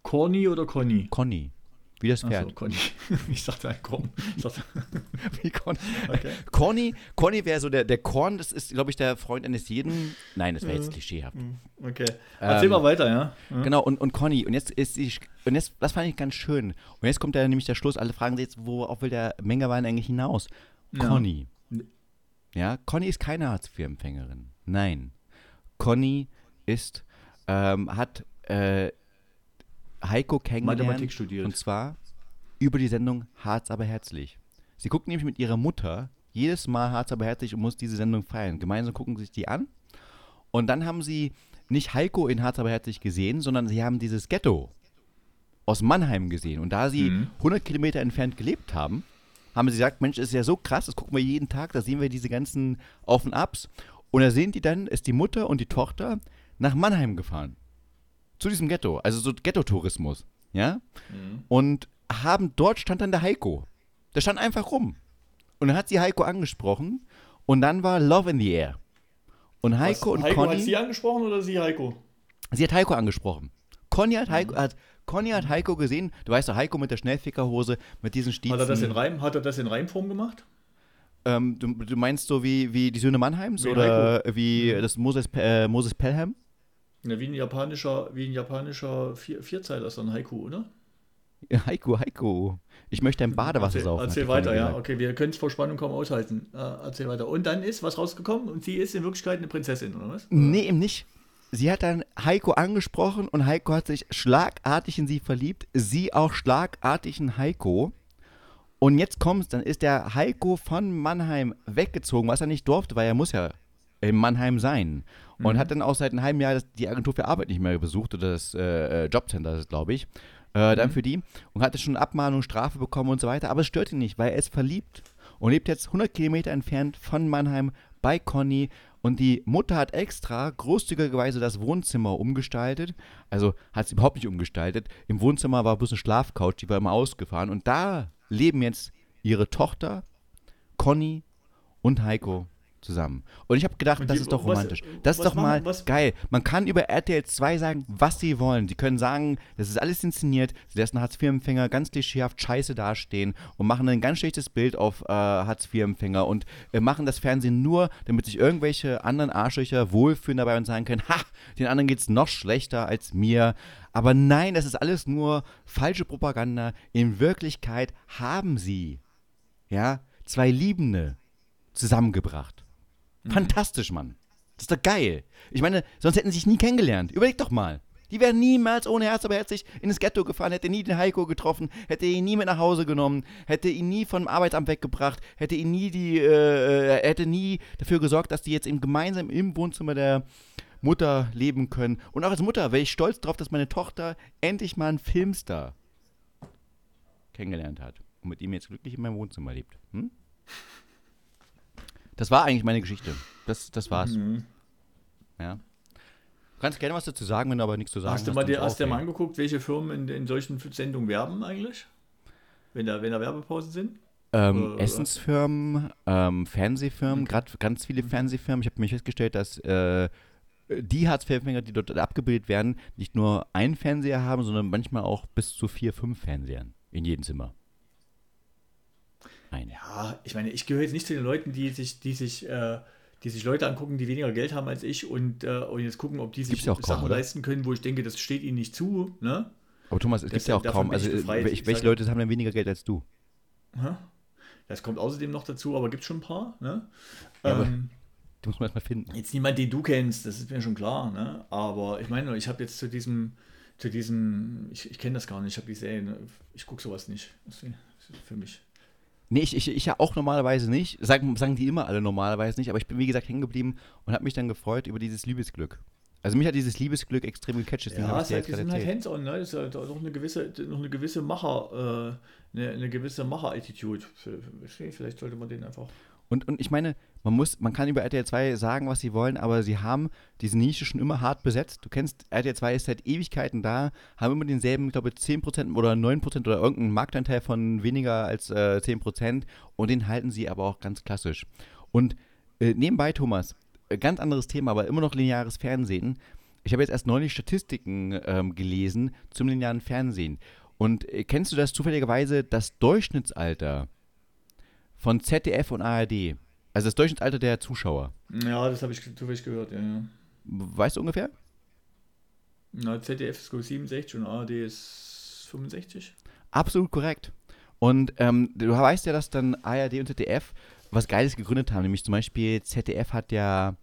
Conny oder Conny? Conny. Wie das Pferd. So, Conny. (laughs) Ich sagte ein Korn. (laughs) Wie Conny. Okay. Conny, Conny wäre so der, der Korn, das ist, glaube ich, der Freund eines jeden. Nein, das wäre jetzt klischeehaft. Mhm. Okay. Erzähl ähm, mal weiter, ja. Mhm. Genau, und, und Conny, und jetzt ist ich, und jetzt, das fand ich ganz schön. Und jetzt kommt da nämlich der Schluss, alle fragen sich jetzt, worauf will der Mengewein eigentlich hinaus? Ja. Conny. Ja, Conny ist keine Hartz-IV-Empfängerin. Nein. Conny ist, ähm, hat äh, Heiko kennengelernt. Mathematik studiert. Und zwar über die Sendung Harz aber herzlich. Sie guckt nämlich mit ihrer Mutter jedes Mal Harz aber herzlich und muss diese Sendung feiern. Gemeinsam gucken sich die an. Und dann haben sie nicht Heiko in Harz aber herzlich gesehen, sondern sie haben dieses Ghetto aus Mannheim gesehen. Und da sie mhm. 100 Kilometer entfernt gelebt haben, haben sie gesagt, Mensch, ist ja so krass, das gucken wir jeden Tag, da sehen wir diese ganzen Auf und Abs. Und da sehen die dann, ist die Mutter und die Tochter nach Mannheim gefahren. Zu diesem Ghetto, also so Ghetto-Tourismus, ja? Mhm. Und haben, dort stand dann der Heiko. Der stand einfach rum. Und dann hat sie Heiko angesprochen und dann war Love in the Air. Und Heiko Was, und Heiko Conny. Hat sie angesprochen oder sie Heiko? Sie hat Heiko angesprochen. Conny hat, Heiko, mhm. hat Conny hat Heiko gesehen. Du weißt doch, Heiko mit der Schnellfickerhose, mit diesen Stiefeln. Hat er das in Reim, hat er das in Reimform gemacht? Ähm, du, du, meinst so wie, wie die Söhne Mannheims wie oder Heiko. wie das Moses, äh, Moses Pelham? Ja, wie ein japanischer, wie ein japanischer Vier, Vierzeiler ist dann Haiku, oder? Heiko, Heiko. Ich möchte ein Badewasser erzähl, saufen. Erzähl weiter, ja. Okay, wir können es vor Spannung kaum aushalten. Äh, erzähl weiter. Und dann ist was rausgekommen und sie ist in Wirklichkeit eine Prinzessin, oder was? Nee, eben nicht sie hat dann Heiko angesprochen und Heiko hat sich schlagartig in sie verliebt, sie auch schlagartig in Heiko. Und jetzt kommt's, dann ist der Heiko von Mannheim weggezogen, was er nicht durfte, weil er muss ja in Mannheim sein. und mhm. hat dann auch seit einem halben Jahr die Agentur für Arbeit nicht mehr besucht oder das äh, äh Jobcenter, glaube ich, äh, dann mhm. für die und hatte schon Abmahnung, Strafe bekommen und so weiter, aber es stört ihn nicht, weil er ist verliebt und lebt jetzt 100 Kilometer entfernt von Mannheim bei Conny und die Mutter hat extra großzügigerweise das Wohnzimmer umgestaltet. Also hat es überhaupt nicht umgestaltet. Im Wohnzimmer war bloß eine Schlafcouch, die war immer ausgefahren. Und da leben jetzt ihre Tochter, Conny und Heiko zusammen. Und ich habe gedacht, das ist doch romantisch. Das ist doch mal geil. Man kann über RTL 2 sagen, was sie wollen. Sie können sagen, das ist alles inszeniert, sie lassen Hartz-IV-Empfänger ganz klischeehaft scheiße dastehen und machen ein ganz schlechtes Bild auf äh, Hartz-IV-Empfänger und äh, machen das Fernsehen nur, damit sich irgendwelche anderen Arschlöcher wohlfühlen dabei und sagen können, ha, den anderen geht es noch schlechter als mir. Aber nein, das ist alles nur falsche Propaganda. In Wirklichkeit haben sie, ja, zwei Liebende zusammengebracht. Mhm. Fantastisch, Mann. Das ist doch geil. Ich meine, sonst hätten sie sich nie kennengelernt. Überleg doch mal. Die wären niemals ohne Herz aber herzlich in das Ghetto gefahren, hätte nie den Heiko getroffen, hätte ihn nie mit nach Hause genommen, hätte ihn nie vom Arbeitsamt weggebracht, hätte ihn nie die, äh, äh hätte nie dafür gesorgt, dass die jetzt eben gemeinsam im Wohnzimmer der Mutter leben können. Und auch als Mutter wäre ich stolz darauf, dass meine Tochter endlich mal einen Filmstar kennengelernt hat und mit ihm jetzt glücklich in meinem Wohnzimmer lebt. Hm? Das war eigentlich meine Geschichte. Das, das war's. Mhm. Ja. Du kannst gerne was dazu sagen, wenn du aber nichts zu sagen hast. Du mal dir, hast du dir mal angeguckt, welche Firmen in, in solchen Sendungen werben eigentlich? Wenn da, wenn da Werbepausen sind? Ähm, oder, Essensfirmen, ähm, Fernsehfirmen, mhm. gerade ganz viele Fernsehfirmen. Ich habe mich festgestellt, dass äh, die Hartz-IV-Empfänger, die dort abgebildet werden, nicht nur einen Fernseher haben, sondern manchmal auch bis zu vier, fünf Fernsehern in jedem Zimmer ein. Ja, ich meine, ich gehöre jetzt nicht zu den Leuten, die sich, die sich, äh, die sich Leute angucken, die weniger Geld haben als ich und, äh, und jetzt gucken, ob die sich ja Sachen kaum, leisten können, wo ich denke, das steht ihnen nicht zu. Ne? Aber Thomas, es gibt ja auch kaum. Also, welche, welche Leute haben denn weniger Geld als du? Das kommt außerdem noch dazu, aber gibt es schon ein paar. Ne? Ja, ähm, die muss man erstmal finden. Jetzt niemand, den du kennst, das ist mir schon klar. Ne? Aber ich meine, ich habe jetzt zu diesem, zu diesem, ich, ich kenne das gar nicht, ich habe die Serie, ich gucke sowas nicht. Das ist für mich. Nee, ich, ich, ich ja auch normalerweise nicht. Sagen, sagen die immer alle normalerweise nicht, aber ich bin wie gesagt hängen geblieben und habe mich dann gefreut über dieses Liebesglück. Also mich hat dieses Liebesglück extrem gecatcht. Ja, es halt, sind halt hands-on, ne? Das ist halt auch eine gewisse, noch eine gewisse Macher, äh, eine, eine gewisse Macher-Attitude. Vielleicht sollte man den einfach. Und, und ich meine, man muss, man kann über RTL 2 sagen, was sie wollen, aber sie haben diese Nische schon immer hart besetzt. Du kennst, RTL 2 ist seit Ewigkeiten da, haben immer denselben, ich glaube, 10% oder 9% oder irgendeinen Marktanteil von weniger als äh, 10% und den halten sie aber auch ganz klassisch. Und äh, nebenbei, Thomas, äh, ganz anderes Thema, aber immer noch lineares Fernsehen. Ich habe jetzt erst neulich Statistiken ähm, gelesen zum linearen Fernsehen. Und äh, kennst du das zufälligerweise, das Durchschnittsalter von ZDF und ARD. Also das Durchschnittsalter der Zuschauer. Ja, das habe ich zufällig gehört, ja, ja. Weißt du ungefähr? Na, ZDF ist 67 und ARD ist 65. Absolut korrekt. Und ähm, du weißt ja, dass dann ARD und ZDF was Geiles gegründet haben. Nämlich zum Beispiel ZDF hat ja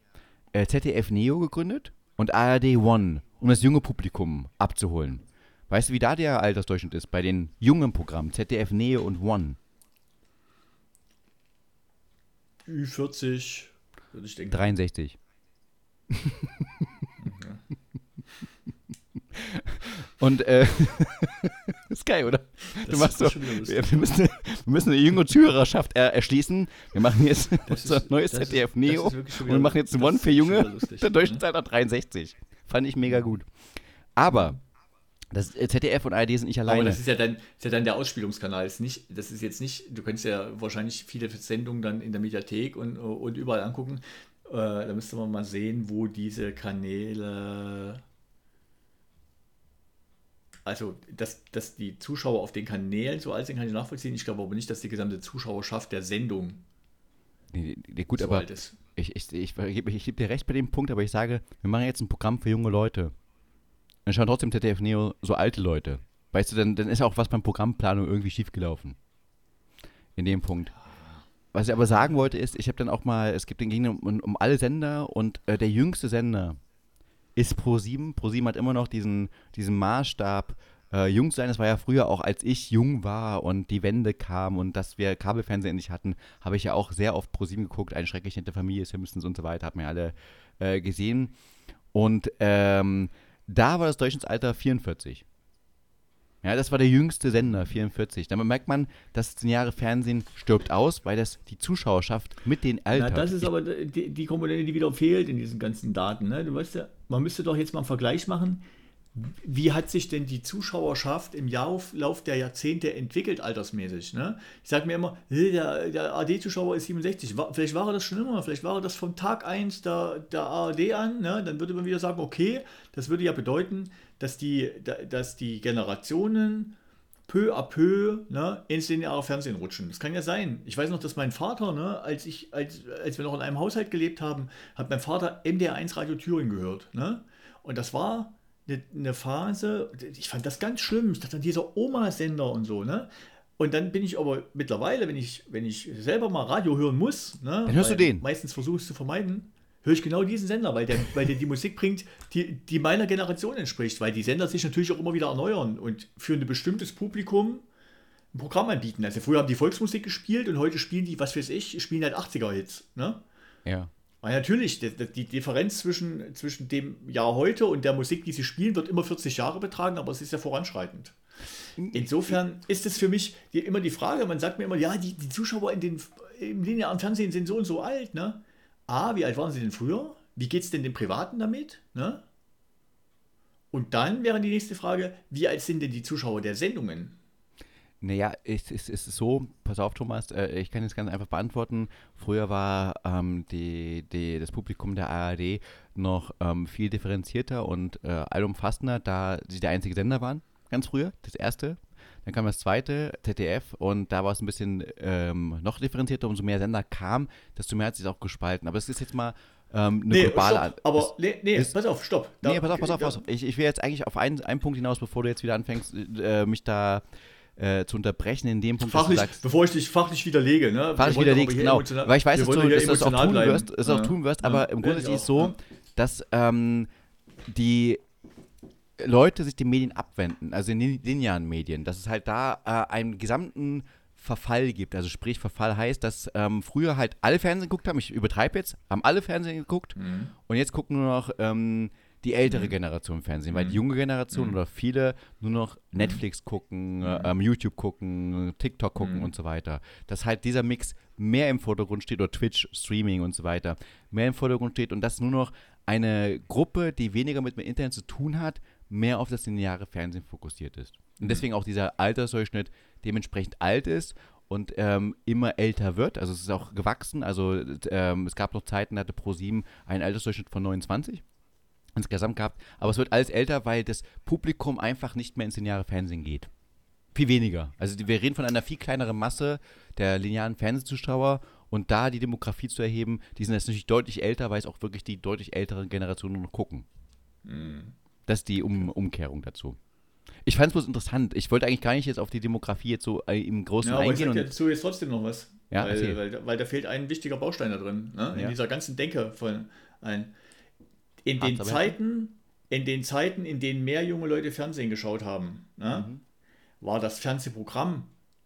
äh, ZDF Neo gegründet und ARD One, um das junge Publikum abzuholen. Weißt du, wie da der Altersdurchschnitt ist bei den jungen Programmen ZDF Neo und One? Ü40, würde ich denken. 63. Und äh, (laughs) ist geil, oder? Du machst so, wir, wir, müssen, wir müssen eine junge Zuhörerschaft er, erschließen. Wir machen jetzt das (laughs) unser ist, neues ZDF Neo und wir machen jetzt One für Junge. Lustig, der Durchschnittsalter 63. Fand ich mega gut. Aber das äh, ZDF und ARD sind nicht alleine. Aber das ist ja dann, ist ja dann der Ausspielungskanal. Das ist, nicht, das ist jetzt nicht, du könntest ja wahrscheinlich viele Sendungen dann in der Mediathek und, und überall angucken. Äh, da müsste man mal sehen, wo diese Kanäle. Also, dass, dass die Zuschauer auf den Kanälen so alt sind, kann ich nachvollziehen. Ich glaube aber nicht, dass die gesamte Zuschauerschaft der Sendung nee, nee, gut, so aber alt ist. Ich, ich, ich, ich, ich gebe dir recht bei dem Punkt, aber ich sage, wir machen jetzt ein Programm für junge Leute dann schauen trotzdem ZDF Neo so alte Leute. Weißt du, dann, dann ist auch was beim Programmplanung irgendwie schiefgelaufen. In dem Punkt. Was ich aber sagen wollte ist, ich habe dann auch mal, es gibt den Gegner um, um alle Sender und äh, der jüngste Sender ist Pro7. Pro7 hat immer noch diesen, diesen Maßstab, äh, jung sein. Das war ja früher auch, als ich jung war und die Wende kam und dass wir Kabelfernsehen endlich hatten, habe ich ja auch sehr oft Pro7 geguckt. Eine schrecklich nette Familie, Simpsons und so weiter, hat mir alle äh, gesehen. Und ähm, da war das Durchschnittsalter 44. Ja, das war der jüngste Sender, 44. Da merkt man, das 10 Jahre Fernsehen stirbt aus, weil das die Zuschauerschaft mit den Alter. Na, das ist aber die, die Komponente, die wieder fehlt in diesen ganzen Daten. Ne? Du weißt ja, man müsste doch jetzt mal einen Vergleich machen wie hat sich denn die Zuschauerschaft im Lauf der Jahrzehnte entwickelt, altersmäßig? Ne? Ich sage mir immer, der, der AD-Zuschauer ist 67. Vielleicht war er das schon immer, vielleicht war er das von Tag 1 der, der ARD an. Ne? Dann würde man wieder sagen, okay, das würde ja bedeuten, dass die, dass die Generationen peu à peu ne, ins lineare Fernsehen rutschen. Das kann ja sein. Ich weiß noch, dass mein Vater, ne, als, ich, als, als wir noch in einem Haushalt gelebt haben, hat mein Vater MDR1 Radio Thüringen gehört. Ne? Und das war eine, Phase, ich fand das ganz schlimm. Ich dachte, dieser Oma-Sender und so, ne? Und dann bin ich aber mittlerweile, wenn ich, wenn ich selber mal Radio hören muss, ne, dann hörst du den. Meistens versuche ich es zu vermeiden, höre ich genau diesen Sender, weil der, weil der die Musik bringt, die, die meiner Generation entspricht, weil die Sender sich natürlich auch immer wieder erneuern und für ein bestimmtes Publikum ein Programm anbieten. Also früher haben die Volksmusik gespielt und heute spielen die, was weiß ich, spielen halt 80er-Hits. Ne? Ja. Weil natürlich, die, die, Differenz zwischen, zwischen dem Jahr heute und der Musik, die sie spielen, wird immer 40 Jahre betragen, aber es ist ja voranschreitend. Insofern ist es für mich die, immer die Frage, man sagt mir immer, ja, die, die Zuschauer in den, im linearen Fernsehen sind so und so alt. Ne? A, wie alt waren sie denn früher? Wie geht es denn den Privaten damit? Ne? Und dann wäre die nächste Frage, wie alt sind denn die Zuschauer der Sendungen? Naja, es, es, es ist so, pass auf, Thomas, äh, ich kann es ganz einfach beantworten. Früher war ähm, die, die, das Publikum der ARD noch ähm, viel differenzierter und äh, allumfassender, da sie der einzige Sender waren, ganz früher, das erste. Dann kam das zweite, ZDF, und da war es ein bisschen ähm, noch differenzierter. Umso mehr Sender kam, desto mehr hat sich auch gespalten. Aber es ist jetzt mal ähm, eine nee, globale stopp, Aber ist, nee, nee ist, pass auf, stopp. Da, nee, pass auf, pass auf, pass auf. Ich, ich will jetzt eigentlich auf einen, einen Punkt hinaus, bevor du jetzt wieder anfängst, äh, mich da äh, zu unterbrechen in dem Punkt, fachlich, dass du sagst, bevor ich dich fachlich widerlege, ne? Fachlich widerlegst, genau. Weil ich weiß, dass du, das auch tun bleiben. wirst, das ja. auch tun wirst, aber im Grunde ist es so, dass ähm, die Leute sich den Medien abwenden, also in den linearen Medien, dass es halt da äh, einen gesamten Verfall gibt. Also sprich, Verfall heißt, dass ähm, früher halt alle Fernsehen geguckt haben, ich übertreibe jetzt, haben alle Fernsehen geguckt mhm. und jetzt gucken nur noch ähm, die ältere mhm. Generation Fernsehen, weil die mhm. junge Generation mhm. oder viele nur noch Netflix gucken, ähm, YouTube gucken, TikTok gucken und so weiter. Dass halt dieser Mix mehr im Vordergrund steht oder Twitch, Streaming und so weiter, mehr im Vordergrund steht und dass nur noch eine Gruppe, die weniger mit dem Internet zu tun hat, mehr auf das lineare Fernsehen fokussiert ist. Und deswegen auch dieser Altersdurchschnitt dementsprechend alt ist und ähm, immer älter wird. Also es ist auch gewachsen. Also ähm, es gab noch Zeiten, da hatte Pro7 einen Altersdurchschnitt von 29 insgesamt gehabt. Aber es wird alles älter, weil das Publikum einfach nicht mehr ins lineare Fernsehen geht. Viel weniger. Also wir reden von einer viel kleineren Masse der linearen Fernsehzuschauer und da die Demografie zu erheben, die sind jetzt natürlich deutlich älter, weil es auch wirklich die deutlich älteren Generationen noch gucken. Mhm. Das ist die um Umkehrung dazu. Ich fand es bloß interessant. Ich wollte eigentlich gar nicht jetzt auf die Demografie jetzt so äh, im Großen ja, aber eingehen. Ich dazu jetzt trotzdem noch was. Ja, weil, weil, weil, da fehlt ein wichtiger Baustein da drin. Ne? In ja. dieser ganzen Denke von ein in den Zeiten, in den Zeiten, in denen mehr junge Leute Fernsehen geschaut haben, ne, mhm. war das Fernsehprogramm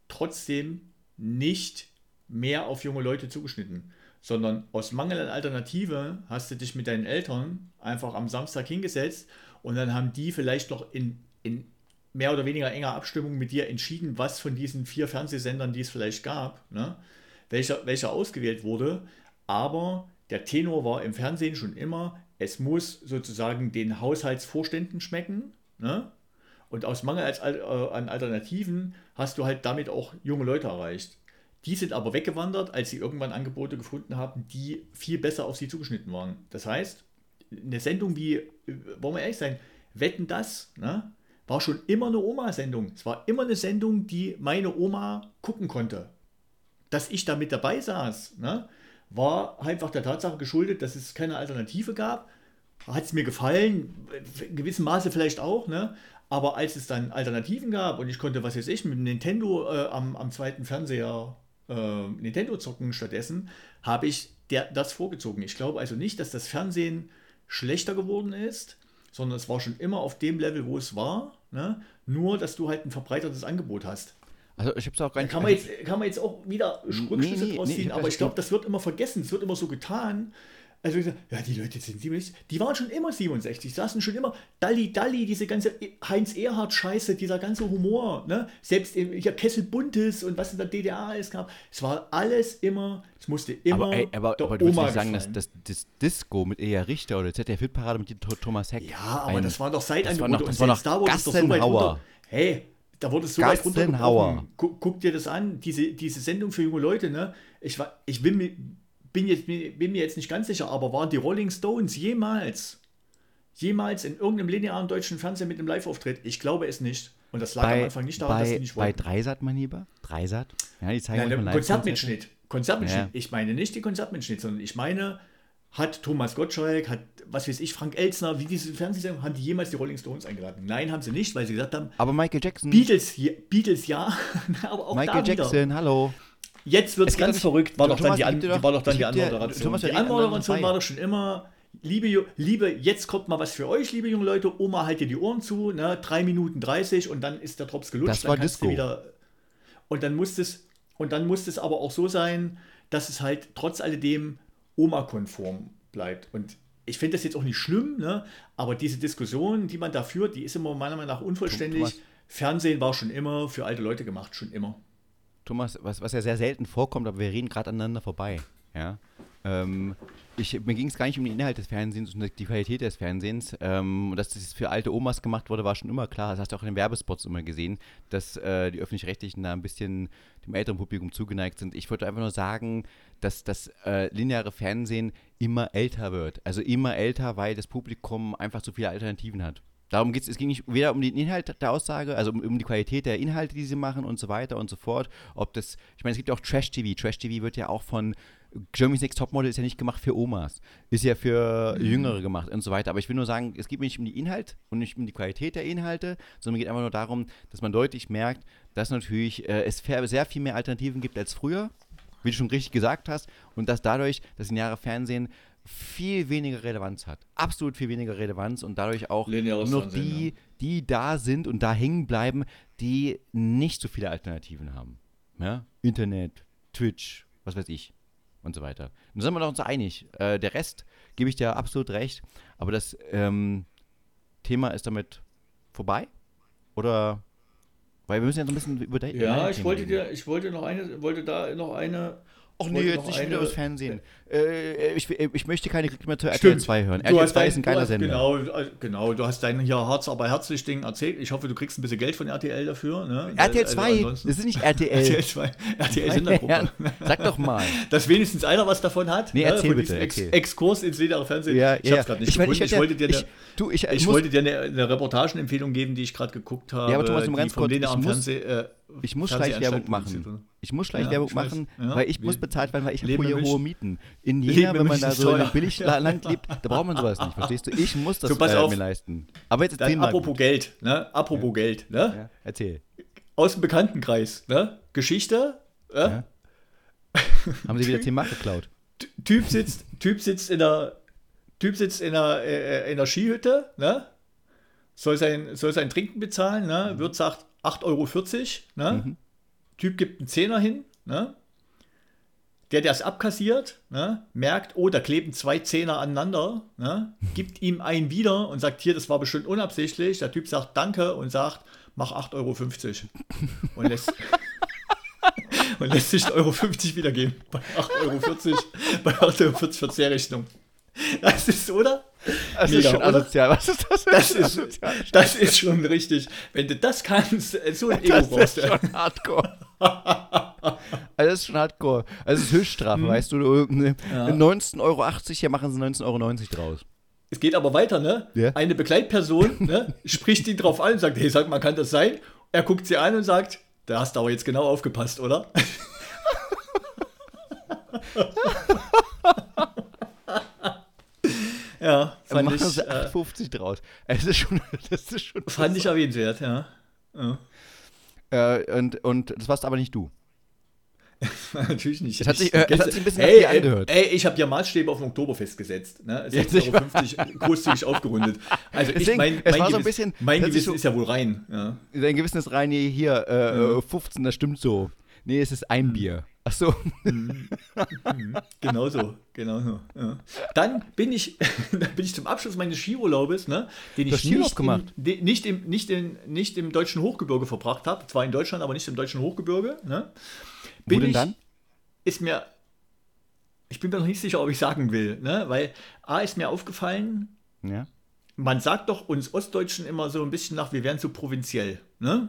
trotzdem nicht mehr auf junge Leute zugeschnitten, sondern aus Mangel an Alternative hast du dich mit deinen Eltern einfach am Samstag hingesetzt und dann haben die vielleicht noch in, in mehr oder weniger enger Abstimmung mit dir entschieden, was von diesen vier Fernsehsendern, die es vielleicht gab, ne, welcher, welcher ausgewählt wurde. Aber der Tenor war im Fernsehen schon immer, es muss sozusagen den Haushaltsvorständen schmecken. Ne? Und aus Mangel äh, an Alternativen hast du halt damit auch junge Leute erreicht. Die sind aber weggewandert, als sie irgendwann Angebote gefunden haben, die viel besser auf sie zugeschnitten waren. Das heißt, eine Sendung wie, äh, wollen wir ehrlich sein, Wetten das, ne, war schon immer eine Oma-Sendung. Es war immer eine Sendung, die meine Oma gucken konnte. Dass ich da mit dabei saß, ne, war einfach der Tatsache geschuldet, dass es keine Alternative gab. Hat es mir gefallen, in gewissem Maße vielleicht auch, ne? Aber als es dann Alternativen gab und ich konnte, was weiß ich, mit Nintendo äh, am, am zweiten Fernseher äh, Nintendo zocken stattdessen, habe ich der, das vorgezogen. Ich glaube also nicht, dass das Fernsehen schlechter geworden ist, sondern es war schon immer auf dem Level, wo es war. Ne? Nur, dass du halt ein verbreitertes Angebot hast. Also ich habe auch gar nicht. Kann man, jetzt, kann man jetzt auch wieder Rückschlüsse nee, nee, draus ziehen, nee, aber ich glaube, das wird immer vergessen. Es wird immer so getan, also ja, die Leute sind 67, die waren schon immer 67, saßen schon immer Dalli Dalli, diese ganze Heinz Erhard Scheiße, dieser ganze Humor, ne? Selbst ja, Kessel Buntes und was in der DDR alles gab, es war alles immer, es musste immer aber, ey, aber, aber du willst nicht sagen, dass das, das, Disco mit Eja Richter oder ZDF-Parade mit Thomas Heck. Ja, aber ein, das war doch seit das war noch, das war noch da wurde es doch so weit runter. Hey, da wurde es so weit runtergebrochen. Guck, guck, dir das an, diese, diese Sendung für junge Leute, ne? Ich, ich will mir bin, jetzt, bin mir jetzt nicht ganz sicher, aber waren die Rolling Stones jemals, jemals in irgendeinem linearen deutschen Fernsehen mit einem Live-Auftritt? Ich glaube es nicht. Und das lag bei, am Anfang nicht daran, bei, dass sie nicht wollten. Bei Dreisat, mein Lieber? Dreisat? Ja, die zeigen Nein, Konzertmitschnitt. Konzertmitschnitt. Ja. Ich meine nicht die Konzertmitschnitt, sondern ich meine, hat Thomas Gottschalk, hat, was weiß ich, Frank Elzner, wie diese Fernsehsendung, haben die jemals die Rolling Stones eingeladen? Nein, haben sie nicht, weil sie gesagt haben, aber Michael Jackson. Beatles, Beatles ja, (laughs) aber auch Michael Jackson, hallo. Jetzt wird es ganz verrückt. War doch dann die, an, doch, war doch dann die Anmoderation. Thomas, die Anmoderation war doch schon immer, liebe, liebe, jetzt kommt mal was für euch, liebe junge Leute. Oma, halt dir die Ohren zu, ne? 3 Minuten 30 und dann ist der Drops gelutscht. Das war Disco. Wieder, und dann muss es, und dann muss es aber auch so sein, dass es halt trotz alledem Oma-konform bleibt. Und ich finde das jetzt auch nicht schlimm, ne? aber diese Diskussion, die man da führt, die ist immer meiner Meinung nach unvollständig. Fernsehen war schon immer für alte Leute gemacht, schon immer. Thomas, was, was ja sehr selten vorkommt, aber wir reden gerade aneinander vorbei. Ja? Ähm, ich, mir ging es gar nicht um den Inhalt des Fernsehens und die Qualität des Fernsehens. Ähm, dass das für alte Omas gemacht wurde, war schon immer klar. Das hast du auch in den Werbespots immer gesehen, dass äh, die Öffentlich-Rechtlichen da ein bisschen dem älteren Publikum zugeneigt sind. Ich wollte einfach nur sagen, dass das äh, lineare Fernsehen immer älter wird. Also immer älter, weil das Publikum einfach zu viele Alternativen hat. Darum geht es, es ging nicht weder um den Inhalt der Aussage, also um, um, die Qualität der Inhalte, die sie machen und so weiter und so fort. Ob das, ich meine, es gibt ja auch Trash-TV. Trash-TV wird ja auch von Germany's Next Topmodel ist ja nicht gemacht für Omas, ist ja für mhm. Jüngere gemacht und so weiter. Aber ich will nur sagen, es geht mir nicht um die Inhalt und nicht um die Qualität der Inhalte, sondern es geht einfach nur darum, dass man deutlich merkt, dass natürlich äh, es sehr viel mehr Alternativen gibt als früher, wie du schon richtig gesagt hast, und dass dadurch das lineare Fernsehen viel weniger Relevanz hat. Absolut viel weniger Relevanz und dadurch auch Lineares nur noch die, die da sind und da hängen bleiben, die nicht so viele Alternativen haben. Ja? Internet, Twitch, was weiß ich und so weiter. Und da sind wir uns einig. Äh, der Rest gebe ich dir absolut recht, aber das ähm, Thema ist damit vorbei? Oder weil wir müssen ja so ein bisschen über Ja, ich wollte dir, ich wollte noch eine, wollte da noch eine Ach nee, jetzt nicht eine, wieder das Fernsehen. Äh, ich, ich, möchte keine Kritik mehr zu RTL 2 hören. Du RTL 2 ist ein geiler hast, Sender. Genau, äh, genau, du hast dein hier Harz, aber herzlich Ding erzählt. Ich hoffe, du kriegst ein bisschen Geld von RTL dafür. Ne? RTL 2, also das ist nicht RTL. RTL 2, RTL Sendergruppe. Sag doch mal. (laughs) Dass wenigstens einer was davon hat. Nee, ne? erzähl ne? bitte. Ex Exkurs ins lineare Fernsehen. Ja, ich ja. hab's gerade nicht ich, gefunden. Ich, ich, wollte dir, eine, du, ich, ich wollte dir eine, eine Reportagenempfehlung geben, die ich gerade geguckt habe. Ja, aber Thomas, ganz kurz, ich muss, äh, ich muss Schleichwerbung machen. Ich muss Schleichwerbung ja, machen, ja, weil ich muss bezahlt werden, weil ich habe hier hohe Mieten. In Jena, wenn man da so in einem Billigland (laughs) lebt, da braucht man sowas nicht, verstehst du? Ich muss das so, äh, mir leisten. Aber jetzt Dann, apropos gut. Geld, ne? Apropos Geld, ne? Erzähl. Aus dem Bekanntenkreis, ne? Geschichte, äh? Haben sie wieder 10 Mark geklaut? Typ sitzt, typ sitzt in der Typ sitzt in der, äh, in der Skihütte, ne? Soll sein, soll sein Trinken bezahlen, ne? Mhm. Wird sagt 8,40 Euro, ne? Mhm. Typ gibt einen Zehner hin, ne? Der, der es abkassiert, ne, merkt, oh, da kleben zwei Zehner aneinander, ne, gibt ihm einen wieder und sagt, hier, das war bestimmt unabsichtlich. Der Typ sagt Danke und sagt, mach 8,50 Euro. Und lässt, (laughs) und lässt sich 1,50 Euro wiedergeben. Bei 8,40 Euro, bei 8,40 Euro für Zehrrechnung. Das ist, oder? Das (laughs) Mega, ist schon asozial. Was ist das? Das ist, das ist schon richtig. Wenn du das kannst, so ein Ego brauchst du. Das ist schon hardcore. (laughs) also das ist schon hardcore. Also es ist Höchststrafe, hm. weißt du. Ne, ja. 19,80 Euro, hier machen sie 19,90 Euro draus. Es geht aber weiter, ne? Ja. Eine Begleitperson (laughs) ne, spricht ihn drauf an und sagt, hey, sag mal, kann das sein? Er guckt sie an und sagt, da hast du aber jetzt genau aufgepasst, oder? Ja, fand machen ich. Sie 8,50 äh, draus. Es ist schon, (laughs) das ist schon. Fand ich erwähnenswert, ja. ja. Äh, und, und das warst aber nicht du. (laughs) Natürlich nicht. Es hat, sich, äh, es hat sich ein bisschen ey, ey, angehört. Ey, ich habe ja Maßstäbe auf dem Oktoberfest gesetzt. Ne? 6,50 Euro großzügig aufgerundet. Also Deswegen, ich, mein, mein, so bisschen, mein Gewissen so, ist ja wohl rein. Ja. Dein Gewissen ist rein, hier, äh, ja. 15, das stimmt so. Nee, es ist ein hm. Bier. Ach so. Mhm. Mhm. genau so, genau so. Ja. Dann bin ich, (laughs) dann bin ich zum Abschluss meines Skiurlaubes, ne, den ich nicht, gemacht. Im, nicht, im, nicht, in, nicht im deutschen Hochgebirge verbracht habe, zwar in Deutschland, aber nicht im deutschen Hochgebirge. Ne, bin Wo denn ich, dann? Ist mir, ich bin mir noch nicht sicher, ob ich sagen will, ne, weil A ist mir aufgefallen, ja. man sagt doch uns Ostdeutschen immer so ein bisschen nach, wir wären so provinziell, ne?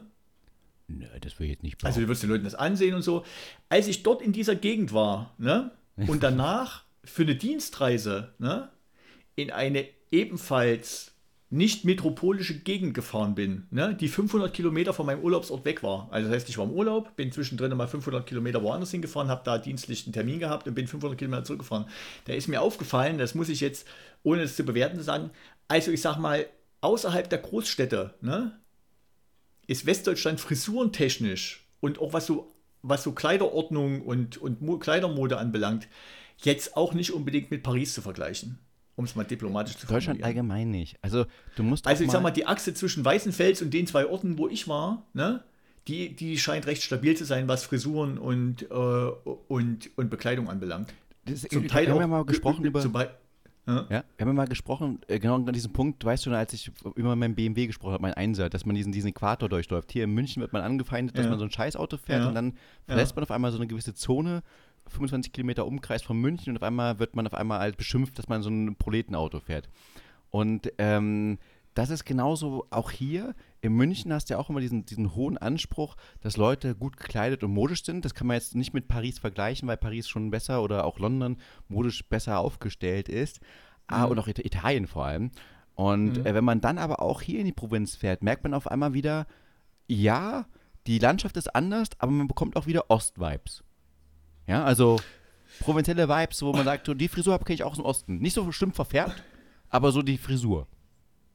Nö, das will ich jetzt nicht behaupten. Also du wirst den Leuten das ansehen und so. Als ich dort in dieser Gegend war, ne, (laughs) und danach für eine Dienstreise, ne, in eine ebenfalls nicht metropolische Gegend gefahren bin, ne, die 500 Kilometer von meinem Urlaubsort weg war. Also das heißt, ich war im Urlaub, bin zwischendrin mal 500 Kilometer woanders hingefahren, habe da dienstlich einen Termin gehabt und bin 500 Kilometer zurückgefahren. Da ist mir aufgefallen, das muss ich jetzt, ohne es zu bewerten, sagen, also ich sag mal, außerhalb der Großstädte, ne, ist Westdeutschland frisurentechnisch und auch was so, was so Kleiderordnung und, und Mo Kleidermode anbelangt, jetzt auch nicht unbedingt mit Paris zu vergleichen. Um es mal diplomatisch zu Deutschland allgemein nicht. Also du musst Also ich sag mal, die Achse zwischen Weißenfels und den zwei Orten, wo ich war, ne, die, die scheint recht stabil zu sein, was Frisuren und, äh, und, und Bekleidung anbelangt. Das, Zum Teil haben wir mal gesprochen über. Ja. ja. wir haben mal gesprochen, äh, genau an diesem Punkt, weißt du, als ich über meinen BMW gesprochen habe, mein Einser, dass man diesen, diesen Äquator durchläuft. Hier in München wird man angefeindet, dass ja. man so ein Scheißauto fährt ja. und dann verlässt man auf einmal so eine gewisse Zone, 25 Kilometer Umkreis von München und auf einmal wird man auf einmal als beschimpft, dass man so ein Proletenauto fährt. Und ähm, das ist genauso auch hier. In München hast du ja auch immer diesen, diesen hohen Anspruch, dass Leute gut gekleidet und modisch sind. Das kann man jetzt nicht mit Paris vergleichen, weil Paris schon besser oder auch London modisch besser aufgestellt ist. Ah, mhm. und auch Italien vor allem. Und mhm. äh, wenn man dann aber auch hier in die Provinz fährt, merkt man auf einmal wieder, ja, die Landschaft ist anders, aber man bekommt auch wieder Ost-Vibes. Ja, also provinzielle Vibes, wo man sagt, die Frisur kenne ich auch aus dem Osten. Nicht so schlimm verfärbt, aber so die Frisur.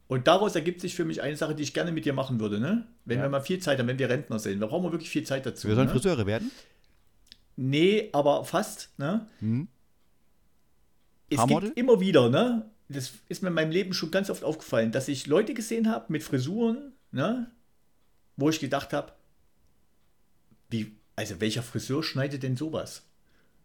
Und daraus ergibt sich für mich eine Sache, die ich gerne mit dir machen würde, ne? Wenn ja. wir mal viel Zeit haben, wenn wir Rentner sind. Wir brauchen wirklich viel Zeit dazu. Wir sollen ne? Friseure werden? Nee, aber fast, ne? Mhm. Es Haarmodel? gibt immer wieder, ne? Das ist mir in meinem Leben schon ganz oft aufgefallen, dass ich Leute gesehen habe mit Frisuren, ne? Wo ich gedacht habe, wie, also welcher Friseur schneidet denn sowas?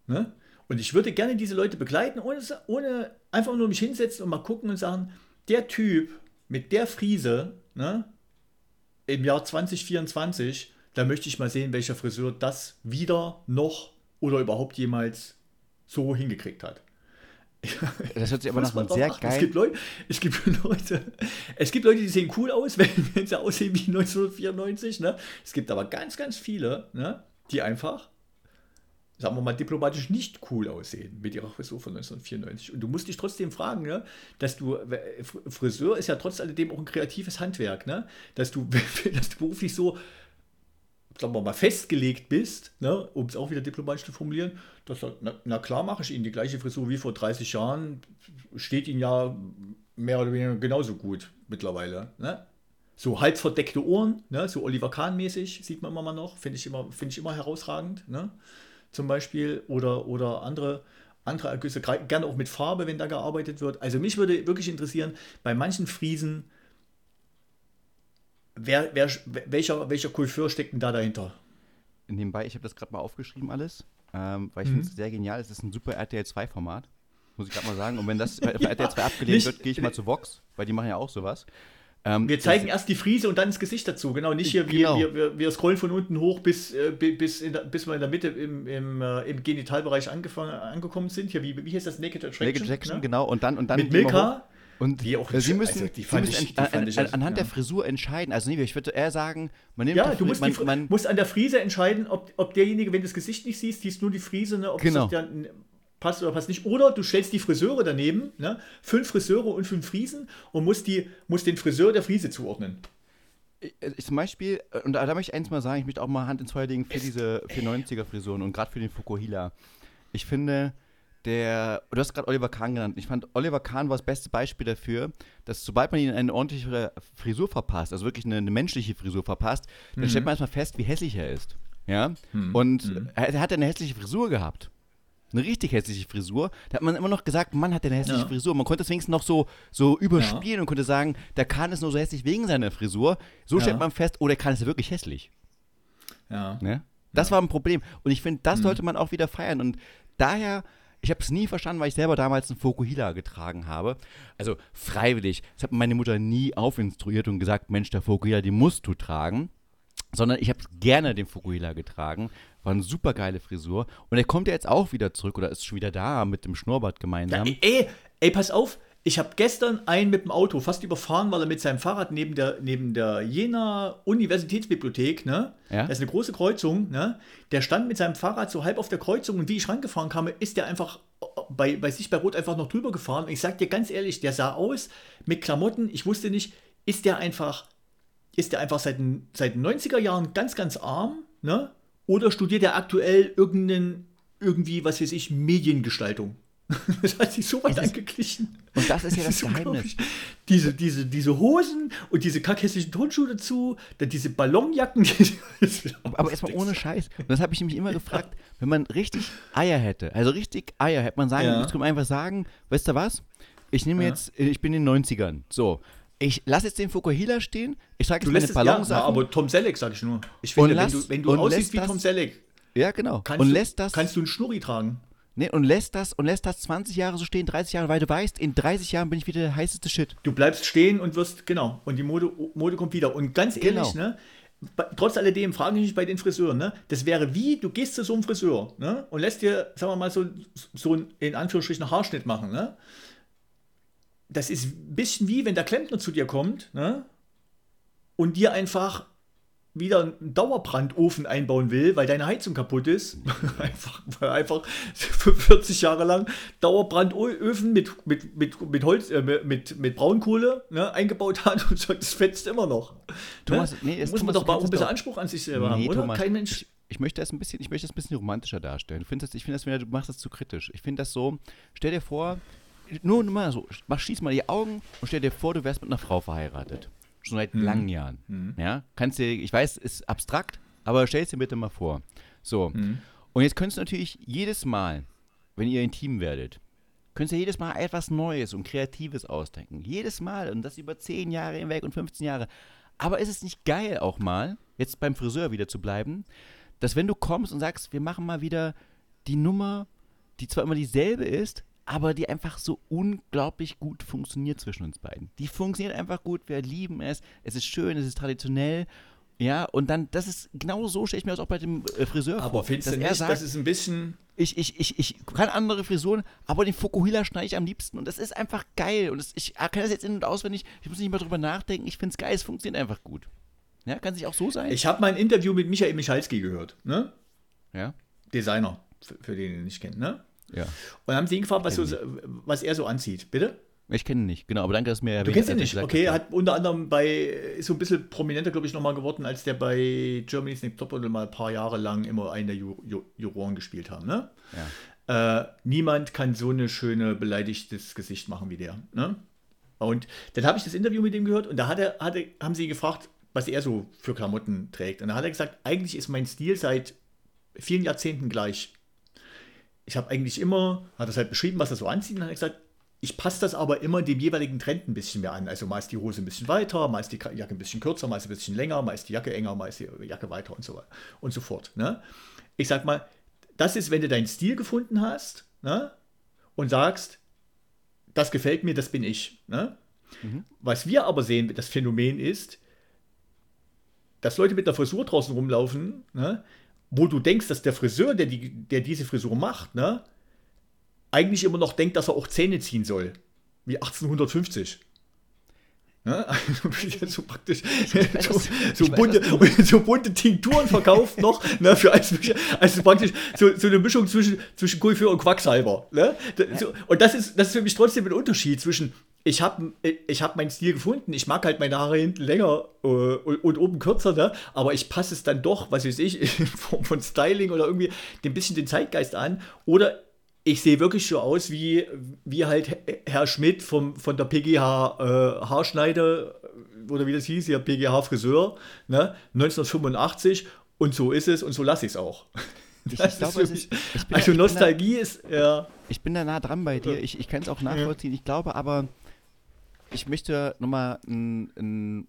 Ne? Und ich würde gerne diese Leute begleiten, ohne, ohne einfach nur mich hinsetzen und mal gucken und sagen, der Typ mit der Friese ne, im Jahr 2024, da möchte ich mal sehen, welcher Friseur das wieder noch oder überhaupt jemals so hingekriegt hat. Das hört sich aber nach einem sehr geil. Es gibt, Leute, es (laughs) gibt Leute, es gibt Leute, die sehen cool aus, wenn, (laughs) wenn sie aussehen wie 1994. Ne? Es gibt aber ganz, ganz viele, ne, die einfach sagen wir mal, diplomatisch nicht cool aussehen mit ihrer Frisur von 1994. Und du musst dich trotzdem fragen, ne, dass du, Friseur ist ja trotz alledem auch ein kreatives Handwerk, ne, dass du, (laughs) dass du beruflich so, sagen wir mal, festgelegt bist, ne, um es auch wieder diplomatisch zu formulieren, dass, na, na klar mache ich Ihnen die gleiche Frisur wie vor 30 Jahren, steht Ihnen ja mehr oder weniger genauso gut mittlerweile, ne. So halb verdeckte Ohren, ne, so Oliver Kahn-mäßig, sieht man immer mal noch, finde ich, immer, find ich immer herausragend, ne zum Beispiel oder, oder andere, andere Ergüsse, gerne auch mit Farbe, wenn da gearbeitet wird. Also mich würde wirklich interessieren, bei manchen Friesen, wer, wer, welcher, welcher Coiffeur steckt denn da dahinter? Nebenbei, ich habe das gerade mal aufgeschrieben alles, ähm, weil ich mhm. finde es sehr genial. Es ist ein super RTL 2-Format, muss ich gerade mal sagen. Und wenn das (laughs) auf ja, RTL 2 abgelehnt wird, gehe ich mal zu Vox, weil die machen ja auch sowas. Ähm, wir zeigen erst die Friese und dann das Gesicht dazu. Genau, nicht hier, genau. wir, wir, wir scrollen von unten hoch, bis, äh, bis, der, bis wir in der Mitte im, im, äh, im Genitalbereich angekommen sind. Hier, wie, wie heißt das? Naked Attraction? Naked Attraction, ne? genau. Und dann, und dann Mit Milka. Und die auch Sie müssen, also, die Sie müssen ich, an, an, an, anhand ja. der Frisur entscheiden. Also nee, ich würde eher sagen, man nimmt Ja, du musst, man, die, man, musst an der Frise entscheiden, ob, ob derjenige, wenn du das Gesicht nicht siehst, siehst nur die Frise, ne, ob genau. das der, passt oder passt nicht. Oder du stellst die Friseure daneben, ne? fünf Friseure und fünf Friesen und musst, die, musst den Friseur der Friese zuordnen. Ich, zum Beispiel, äh, und da, da, möchte ich eins mal sagen, ich möchte auch mal Hand ins Feuer legen für diese für 90er-Frisuren und gerade für den Fukuhila. Ich finde, der, du hast gerade Oliver Kahn genannt. Ich fand, Oliver Kahn war das beste Beispiel dafür, dass sobald man ihn eine ordentliche Frisur verpasst, also wirklich eine, eine menschliche Frisur verpasst, dann mhm. stellt man erstmal fest, wie hässlich er ist. Ja? Mhm. Und mhm. Er, er hat eine hässliche Frisur gehabt eine richtig hässliche Frisur. Da hat man immer noch gesagt, Mann hat eine hässliche ja. Frisur. Man konnte es wenigstens noch so, so überspielen ja. und konnte sagen, der Kahn ist nur so hässlich wegen seiner Frisur. So ja. stellt man fest, oh, der Kahn ist ja wirklich hässlich. Ja. Ne? Das war ein Problem. Und ich finde, das mhm. sollte man auch wieder feiern. Und daher, ich habe es nie verstanden, weil ich selber damals einen Fokuhila getragen habe. Also freiwillig. Das hat meine Mutter nie aufinstruiert und gesagt, Mensch, der Fokuhila, die musst du tragen. Sondern ich habe gerne den Fokuhila getragen. War eine super geile Frisur. Und er kommt ja jetzt auch wieder zurück oder ist schon wieder da mit dem Schnurrbart gemeinsam. Ja, ey, ey, pass auf, ich habe gestern einen mit dem Auto fast überfahren, weil er mit seinem Fahrrad neben der, neben der Jena Universitätsbibliothek, ne? Ja? Das ist eine große Kreuzung, ne? Der stand mit seinem Fahrrad so halb auf der Kreuzung und wie ich rangefahren kam, ist der einfach bei, bei sich bei Rot einfach noch drüber gefahren. Und ich sag dir ganz ehrlich, der sah aus mit Klamotten, ich wusste nicht, ist der einfach, ist der einfach seit, seit den 90er Jahren ganz, ganz arm, ne? Oder studiert er aktuell irgendeinen, irgendwie, was weiß ich, Mediengestaltung? (laughs) Das hat sich so weit angeglichen. Und das ist ja das, das Geheimnis. Diese, diese, diese Hosen und diese kackhässlichen Turnschuhe dazu, dann diese Ballonjacken. (laughs) Aber erstmal ohne Scheiß. Und das habe ich mich immer gefragt, wenn man richtig Eier hätte, also richtig Eier, hätte man sagen, ja. müsste man einfach sagen, weißt du was? Ich nehme ja. jetzt, ich bin in den 90ern. So. Ich lasse jetzt den Fukuhila stehen. Ich trage jetzt meine Ballonsachen. Ja, aber Tom Selleck, sag ich nur. Ich finde, lass, wenn du, wenn du aussiehst wie Tom Selleck, ja, genau. Kannst und du, lässt das, kannst du einen Schnurri tragen. Nee, und lässt das und lässt das 20 Jahre so stehen, 30 Jahre, weil du weißt, in 30 Jahren bin ich wieder der heißeste Shit. Du bleibst stehen und wirst, genau, und die Mode, Mode kommt wieder. Und ganz ehrlich, genau. ne, trotz alledem frage ich mich bei den Friseuren, ne, das wäre wie, du gehst zu so einem Friseur, ne, und lässt dir, sagen wir mal, so, so einen, in Anführungsstrichen, Haarschnitt machen, ne. Das ist ein bisschen wie, wenn der Klempner zu dir kommt, ne, und dir einfach wieder einen Dauerbrandofen einbauen will, weil deine Heizung kaputt ist, (laughs) einfach, weil einfach 40 Jahre lang Dauerbrandöfen mit, mit, mit, mit Holz, äh, mit, mit Braunkohle ne, eingebaut hat und sagt, das fetzt immer noch. Thomas, ne? nee, Muss Thomas, man doch mal auch ein bisschen Anspruch an sich selber nee, haben, oder? Thomas, Kein Mensch. Ich, ich möchte das ein bisschen, ich möchte das ein bisschen romantischer darstellen. Du findest das, ich finde das, du machst das zu kritisch. Ich finde das so, stell dir vor, nur, mal so, mach, schieß mal die Augen und stell dir vor, du wärst mit einer Frau verheiratet. Schon seit mhm. langen Jahren. Mhm. Ja, kannst dir, ich weiß, ist abstrakt, aber stell es dir bitte mal vor. So. Mhm. Und jetzt könntest du natürlich jedes Mal, wenn ihr intim werdet, könntest du jedes Mal etwas Neues und Kreatives ausdenken. Jedes Mal. Und das über 10 Jahre hinweg und 15 Jahre. Aber ist es nicht geil auch mal, jetzt beim Friseur wieder zu bleiben, dass wenn du kommst und sagst, wir machen mal wieder die Nummer, die zwar immer dieselbe ist, aber die einfach so unglaublich gut funktioniert zwischen uns beiden. Die funktioniert einfach gut, wir lieben es, es ist schön, es ist traditionell. Ja, und dann, das ist genau so, stelle ich mir das auch bei dem äh, Friseur aber vor. Aber findest du nicht, sagt, das ist ein bisschen. Ich, ich, ich, ich kann andere Frisuren, aber den Fukuhila schneide ich am liebsten und das ist einfach geil. Und das, ich kann das jetzt in- und auswendig, ich muss nicht mal drüber nachdenken, ich finde es geil, es funktioniert einfach gut. Ja, kann sich auch so sein. Ich habe mal ein Interview mit Michael Michalski gehört, ne? Ja. Designer, für, für den ihr nicht kennt, ne? Ja. Und haben sie ihn gefragt, was, so, was er so anzieht. Bitte? Ich kenne ihn nicht, genau, aber danke, dass mir erwähnt Du kennst ihn nicht, okay. Er hat unter anderem bei, ist so ein bisschen prominenter, glaube ich, nochmal geworden, als der bei Germany's Next Topmodel mal ein paar Jahre lang immer einen der Juroren gespielt haben, ne? Ja. Äh, niemand kann so eine schöne, beleidigtes Gesicht machen wie der, ne? Und dann habe ich das Interview mit ihm gehört und da hat er, hat er, haben sie ihn gefragt, was er so für Klamotten trägt. Und da hat er gesagt, eigentlich ist mein Stil seit vielen Jahrzehnten gleich ich habe eigentlich immer, hat das halt beschrieben, was er so anzieht, und dann hat er gesagt, ich passe das aber immer dem jeweiligen Trend ein bisschen mehr an. Also mal ist die Hose ein bisschen weiter, mal ist die Jacke ein bisschen kürzer, mal ist ein bisschen länger, mal ist die Jacke enger, mal ist die Jacke weiter und so weiter und so fort. Ne? Ich sag mal, das ist, wenn du deinen Stil gefunden hast ne? und sagst, das gefällt mir, das bin ich. Ne? Mhm. Was wir aber sehen, das Phänomen ist, dass Leute mit der Frisur draußen rumlaufen, ne? Wo du denkst, dass der Friseur, der, die, der diese Frisur macht, ne, eigentlich immer noch denkt, dass er auch Zähne ziehen soll. Wie 1850. Ne? (laughs) so praktisch (laughs) so, so, bunte, (laughs) so, bunte Tinkturen verkauft noch, ne, für alles also praktisch so, so eine Mischung zwischen, zwischen Kohlfeuer und Quacksalber. Ne? So, und das ist, das ist für mich trotzdem ein Unterschied zwischen ich habe ich hab meinen Stil gefunden. Ich mag halt meine Haare hinten länger äh, und, und, oben kürzer, ne? aber ich passe es dann doch, was weiß ich, (laughs) in Form von Styling oder irgendwie ein bisschen den Zeitgeist an. Oder ich sehe wirklich so aus wie, wie halt Herr Schmidt vom, von der PGH äh, Haarschneide oder wie das hieß, ja PGH Friseur, ne? 1985 und so ist es und so lasse ich es auch. Ich, (laughs) ich glaube, ist, ich also da, Nostalgie da, ist, ja. Ich bin da nah dran bei dir. Ich, ich kann es auch nachvollziehen. Ich glaube aber, ich möchte nochmal ein, ein,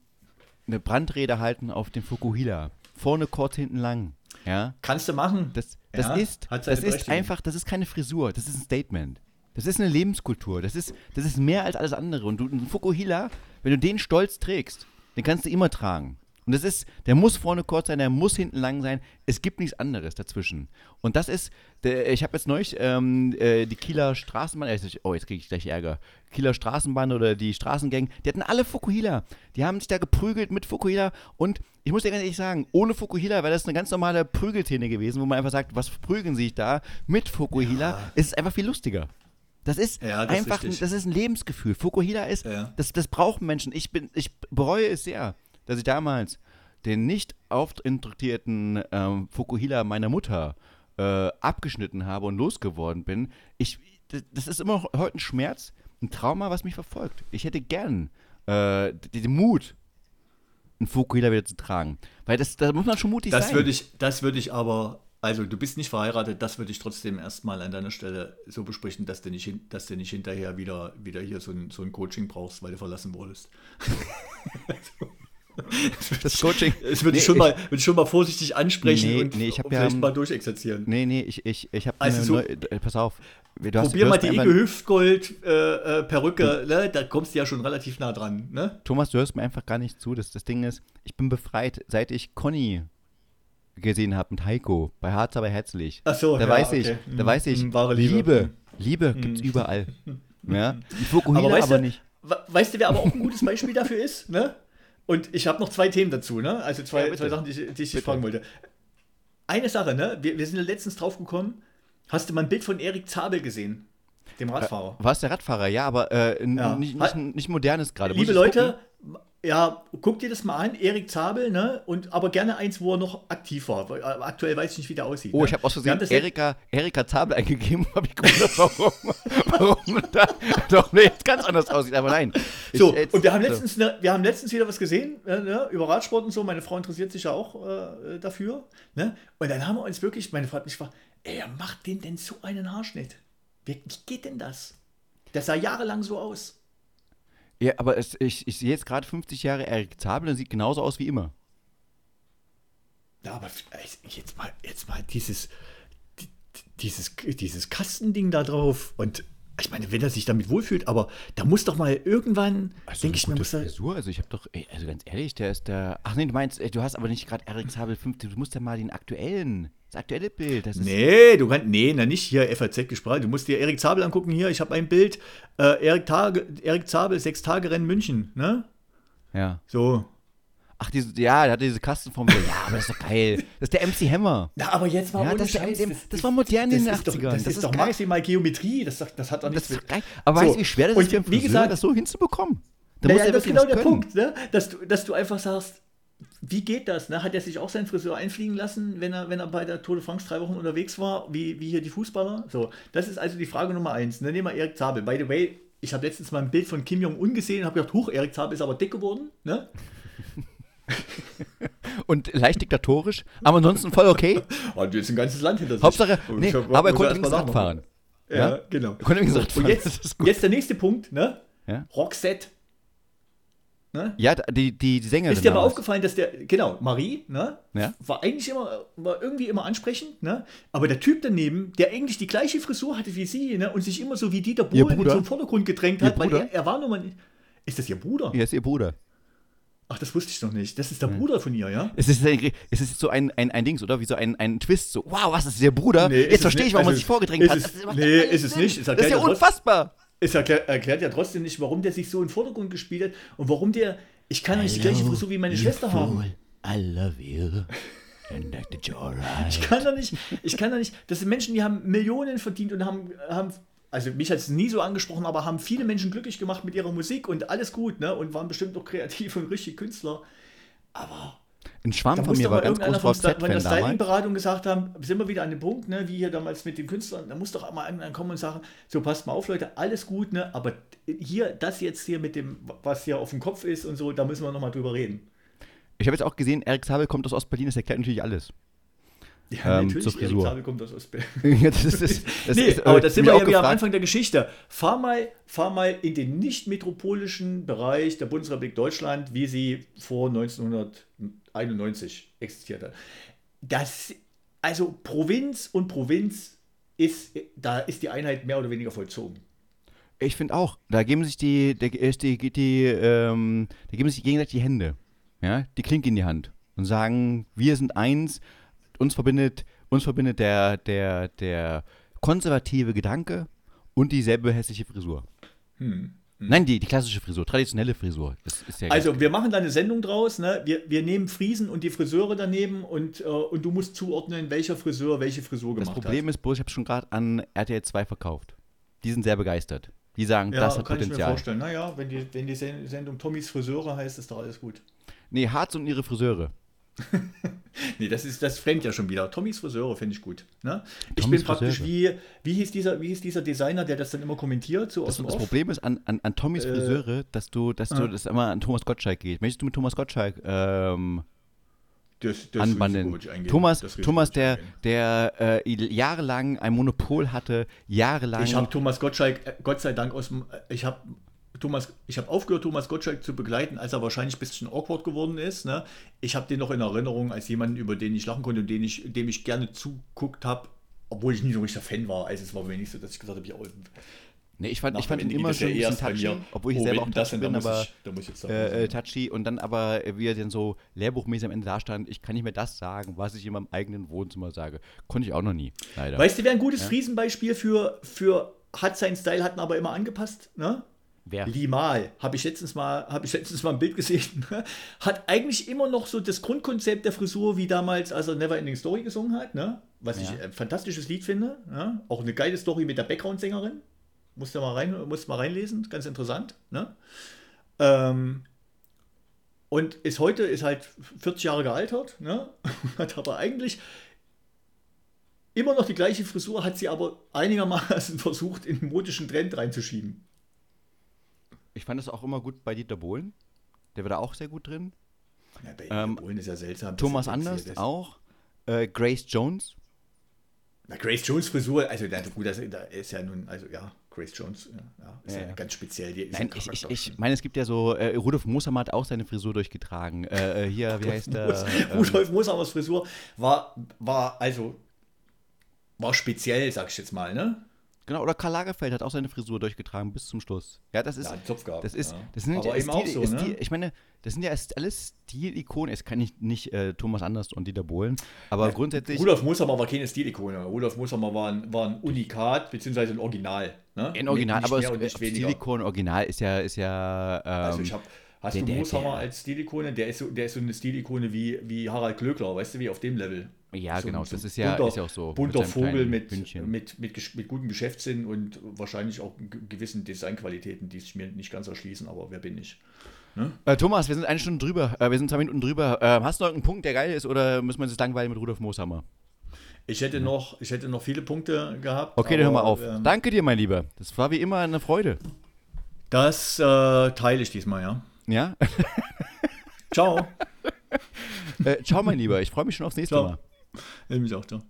eine Brandrede halten auf den Fukuhila. Vorne kurz, hinten lang. Ja. Kannst du machen. Das, das Ja, ist, seine das ist einfach, das ist keine Frisur, das ist ein Statement. Das ist eine Lebenskultur. Das ist, das ist mehr als alles andere. Und du, ein Fukuhila, wenn du den stolz trägst, den kannst du immer tragen. Und das ist, der muss vorne kurz sein, der muss hinten lang sein. Es gibt nichts anderes dazwischen. Und das ist, der, ich habe jetzt neulich ähm, äh, die Kieler Straßenbahn, äh, oh, jetzt kriege ich gleich Ärger. Kieler Straßenbahn oder die Straßengang, die hatten alle Fukuhila. Die haben sich da geprügelt mit Fukuhila. Und ich muss dir ganz ehrlich sagen, ohne Fukuhila wäre das eine ganz normale Prügelszene gewesen, wo man einfach sagt, was prügeln sie sich da mit Fukuhila? Es ist einfach viel lustiger. Das ist Ja, das ist einfach, ein, richtig. das ist ein Lebensgefühl. Fukuhila ist, Ja. das, das brauchen Menschen. Ich bin, ich bereue es sehr, dass ich damals den nicht aufintruktierten ähm, Fukuhila meiner Mutter äh, abgeschnitten habe und losgeworden bin. Ich, das, ist immer noch heute ein Schmerz, ein Trauma, was mich verfolgt. Ich hätte gern äh, den Mut, einen Fukuhila wieder zu tragen. Weil das, da muss man schon mutig Das sein. würde ich, das würde ich aber, also du bist nicht verheiratet, das würde ich trotzdem erstmal an deiner Stelle so besprechen, dass du nicht, dass du nicht hinterher wieder, wieder hier so ein, so ein Coaching brauchst, weil du verlassen wurdest. (laughs) (laughs) das Coaching. Das würde ich, Nee, schon mal- würde ich schon mal vorsichtig ansprechen Nee, und, nee, ich und ja, vielleicht mal durchexerzieren. Nee, nee, ich, ich, ich habe Also so- äh, pass auf. Du hast- Probier du mal die mir Ige einfach- Hüftgold äh, äh, ne? da kommst du ja schon relativ nah dran. Ne? Thomas, du hörst mir einfach gar nicht zu. Das, das Ding ist, ich bin befreit, seit ich Conny gesehen habe mit Heiko bei Harz aber herzlich. Ach so, da ja, weiß ich, okay. da Mm, weiß ich, mm, wahre Liebe. Liebe, Liebe gibt's überall. (laughs) Ja, die Fukuhila Aber aber, weißt, du, nicht. we- weißt du, wer aber auch ein gutes Beispiel dafür ist? Ne? Und ich habe noch zwei Themen dazu, ne? Also zwei, Ja, zwei Sachen, die ich, die ich dich fragen wollte. Eine Sache, ne? Wir, wir sind ja letztens drauf gekommen. Hast du mal ein Bild von Erik Zabel gesehen? Dem Radfahrer. War es der Radfahrer? Ja, aber äh, Ja. Nicht, nicht, nicht modernes gerade. Liebe Leute, ja, guck dir das mal an, Erik Zabel, ne? Und aber gerne eins, wo er noch aktiv war. weil, äh, Aktuell weiß ich nicht, wie der aussieht. Oh, ne? ich habe haben das ja- Erika, Erika Zabel (laughs) eingegeben, habe ich gewundert, warum, warum da doch jetzt ganz anders aussieht, aber nein. Ich- So, jetzt- und wir haben, so. letztens, ne, wir haben letztens wieder was gesehen äh, ne, über Radsport und so. Meine Frau interessiert sich ja auch äh, dafür. Ne? Und dann haben wir uns wirklich, meine Frau hat mich gefragt, ey, macht den denn so einen Haarschnitt? Wie, wie geht denn das? Der sah jahrelang so aus. Ja, aber es, ich, ich sehe jetzt gerade 50 Jahre Erik Zabel und sieht genauso aus wie immer. Ja, aber jetzt mal, jetzt mal dieses, die- dieses, dieses Kastending da drauf. Und ich meine, wenn er sich damit wohlfühlt, aber da muss doch mal irgendwann, denke ich mir, muss er. Frisur, also ich habe doch, ey, also ganz ehrlich, der ist der, ach nee, du meinst, ey, du hast aber nicht gerade Erik Zabel 50, du musst ja mal den aktuellen, das aktuelle Bild, das ist, Nee, du kannst, nee, na nicht hier FAZ gesprochen. Du musst dir Erik Zabel angucken hier. Ich habe ein Bild. Äh, Erik, Tage, Erik Zabel, sechs Tage Rennen München, ne? ja. So. Ach, diese, ja, der hatte diese Kastenform, ja, aber das ist doch geil. Das ist der MC Hammer. Na, aber jetzt mal Ja, das, Scheiß, dem, das war modern in den das ist doch, 80ern. Das, ist doch geil. maximal Geometrie. Das, das hat doch Das nichts ist geil. Aber So, weißt du, wie schwer das und ist für einen wie gesagt- das so hinzubekommen? Da Naja, muss das ist genau der können. Punkt, ne? dass, du, dass du einfach sagst, wie geht das? Ne? Hat er sich auch seinen Friseur einfliegen lassen, wenn er, wenn er bei der Tour de France drei Wochen unterwegs war, wie, wie hier die Fußballer? So, das ist also die Frage Nummer eins. Ne? Nehmen wir Erik Zabel. By the way, ich habe letztens mal ein Bild von Kim Jong-un gesehen und habe gedacht, huch, Erik Zabel ist aber dick geworden. Ne? (laughs) Und leicht diktatorisch, aber ansonsten voll okay. (laughs) Und jetzt ein ganzes Land hinter sich. Hauptsache, Und nee, hab- aber er konnte mal Rad fahren. Ja, Ja? genau. Er konnte wenigstens Rad fahren, Und jetzt, jetzt der nächste Punkt, ne? Ja? Roxette. Ne? Ja, die, die, Sängerin Ist dir aber aufgefallen, dass der, genau, Marie, ne? Ja. War eigentlich immer, war irgendwie immer ansprechend, ne? Aber der Typ daneben, der eigentlich die gleiche Frisur hatte wie sie, ne? Und sich immer so wie Dieter Bohlen in Bruder? so einen Vordergrund gedrängt Ihr hat, weil er, er war nun mal. Ist das ihr Bruder? Ja, ist ihr Bruder. Ach, das wusste ich noch nicht. Das ist der Bruder von ihr, ja? Es ist, es ist so ein, ein, ein Dings, oder? Wie so ein, ein Twist. So, wow, was ist der Bruder? Nee, ist Jetzt verstehe ich, warum er Also, sich vorgedrängt ist hat. es- Das nee, ist es Sinn. nicht. Es Das ist ja unfassbar. Es erklärt, erklärt ja trotzdem nicht, warum der sich so in den Vordergrund gespielt hat und warum der. Ich kann nicht die gleiche Frisur wie meine Schwester haben. I love you. Ich kann doch nicht, ich kann doch nicht, das sind Menschen, die haben Millionen verdient und haben, haben also mich hat es nie so angesprochen, aber haben viele Menschen glücklich gemacht mit ihrer Musik und alles gut, ne? Und waren bestimmt auch kreativ und richtig Künstler. Aber Ein Schwarm da von mir war ganz groß von der VZ-Fan damals. Styling-Beratung gesagt haben, sind wir wieder an dem Punkt, ne, wie hier damals mit den Künstlern, da muss doch mal irgendeiner kommen und sagen, so passt mal auf, Leute, alles gut, ne? Aber hier, das jetzt hier mit dem, was hier auf dem Kopf ist und so, da müssen wir nochmal drüber reden. Ich habe jetzt auch gesehen, Erik Zabel kommt aus Ostberlin, das erklärt natürlich alles. Ja, Ähm, zur Erik Frisur. Zabel kommt aus (laughs) Ostberlin. Ja, das ist, das, (laughs) das nee, ist, aber das sind wir auch ja wieder am. Anfang der Geschichte. Fahr mal, fahr mal in den nicht metropolischen Bereich der Bundesrepublik Deutschland, wie sie vor 1991 existierte. Das also Provinz und Provinz ist, da ist die Einheit mehr oder weniger vollzogen. Ich finde auch, da geben sich die, die, die, die ähm, da geben sich gegenseitig die Hände, ja, die Klinke in die Hand und sagen, wir sind eins, uns verbindet, uns verbindet der, der, der konservative Gedanke und dieselbe hässliche Frisur. Hm. Hm. Nein, die, die klassische Frisur, traditionelle Frisur. Ja also wir machen da eine Sendung draus. Ne? Wir, wir nehmen Friesen und die Friseure daneben und, äh, und du musst zuordnen, welcher Friseur welche Frisur gemacht hat. Das Problem hat. ist bloß, ich habe schon gerade an RTL 2 verkauft. Die sind sehr begeistert. Die sagen, ja, das hat kann Potenzial. Ich mir vorstellen. Naja, wenn die, wenn die Sendung Tommys Friseure heißt, ist doch alles gut. Nee, Harz und ihre Friseure. Nee, das ist das fremd ja schon wieder. Tommys Friseure finde ich gut. Ne? Ich Tommys bin praktisch wie, wie hieß, dieser, wie hieß dieser Designer, der das dann immer kommentiert? So das, das Problem ist an, an, an Tommys äh, Friseure, dass du, dass du ah. das immer an Thomas Gottschalk geht. Möchtest du mit Thomas Gottschalk ähm, das, das anbandeln? Thomas, Thomas der, der äh, jahrelang ein Monopol hatte, jahrelang. Ich habe Thomas Gottschalk, äh, Gott sei Dank, aus dem. Äh, ich habe Thomas, ich habe aufgehört, Thomas Gottschalk zu begleiten, als er wahrscheinlich ein bisschen awkward geworden ist. Ne? Ich habe den noch in Erinnerung als jemanden, über den ich lachen konnte und den ich, dem ich gerne zuguckt habe, obwohl ich nie so richtiger Fan war. Also es war nicht so, dass ich gesagt habe, ja, Nee, ich fand, ich fand ihn immer schon ein touchy, obwohl ich oh, selber auch touchy bin, aber ich, äh, äh, touchy und dann aber, wie er dann so lehrbuchmäßig am Ende da stand, ich kann nicht mehr das sagen, was ich in meinem eigenen Wohnzimmer sage. Konnte ich auch noch nie, leider. Weißt du, wer ein gutes ja? Friesenbeispiel für, für hat seinen Style, hatten aber immer angepasst, ne? Wer? Limal, habe ich letztens mal, habe ich letztens mal ein Bild gesehen, (laughs) hat eigentlich immer noch so das Grundkonzept der Frisur wie damals, als er Never Ending Story gesungen hat, ne? Was ja. ich ein fantastisches Lied finde, ne? Auch eine geile Story mit der Background-Sängerin. Musst du mal rein, musst mal reinlesen, ganz interessant, ne? Ähm, und ist heute ist halt 40 Jahre gealtert, ne? (laughs) Hat aber eigentlich immer noch die gleiche Frisur, hat sie aber einigermaßen (laughs) versucht, in den modischen Trend reinzuschieben. Ich fand es auch immer gut bei Dieter Bohlen. Der war da auch sehr gut drin. Ja, bei ähm, Bohlen ist ja seltsam. Thomas Anders auch. Äh, Grace Jones. Na, Grace Jones Frisur, also da, gut, das, da ist ja nun, also ja, Grace Jones, ja, ist ja, ja ganz speziell. Die, Nein, ich, ich, ich meine, es gibt ja so, äh, Rudolf Mooshammer hat auch seine Frisur durchgetragen. Äh, äh hier, wie heißt der? Ähm, (laughs) Rudolf Mooshammers Frisur war, war, also, war speziell, sag ich jetzt mal, ne? Genau, oder Karl Lagerfeld hat auch seine Frisur durchgetragen bis zum Schluss. Ja, das ist. Ja, Zopf gehabt, das ist, ja. das sind Aber ja eben Stil, auch so, ne? Stil, ich meine, das sind ja alles Stilikonen. Es kann nicht, nicht äh, Thomas Anders und Dieter Bohlen, aber ja, grundsätzlich. Rudolf Mooshammer war keine Stilikone. Rudolf Mooshammer war ein, war ein Unikat, beziehungsweise ein Original. Ne? Ein Original, nicht, nicht aber es, Stilikon, Original ist ja. Ist ja ähm, also ich habe Hast der, du Mooshammer als Stilikone? Der ist, so, der ist so eine Stilikone wie, wie Harald Klöckler, weißt du, wie auf dem Level. Ja, so, genau, so das ist ja, bunter, ist ja auch so. Bunter Vogel mit, mit, mit, mit, gutem Geschäftssinn und wahrscheinlich auch gewissen Designqualitäten, die sich mir nicht ganz erschließen, aber wer bin ich? Ne? Äh, Thomas, wir sind eine Stunde drüber, äh, wir sind zwei Minuten drüber. Äh, hast du noch einen Punkt, der geil ist, oder müssen wir uns langweilen mit Rudolf Mooshammer? Ich hätte, noch, ich hätte noch viele Punkte gehabt. Okay, aber, dann hör mal auf. Ähm, Danke dir, mein Lieber. Das war wie immer eine Freude. Das äh, teile ich diesmal, ja. Ja? ciao. (laughs) äh, ciao, mein Lieber. Ich freue mich schon aufs nächste ciao. Mal. Ich mich auch, ciao.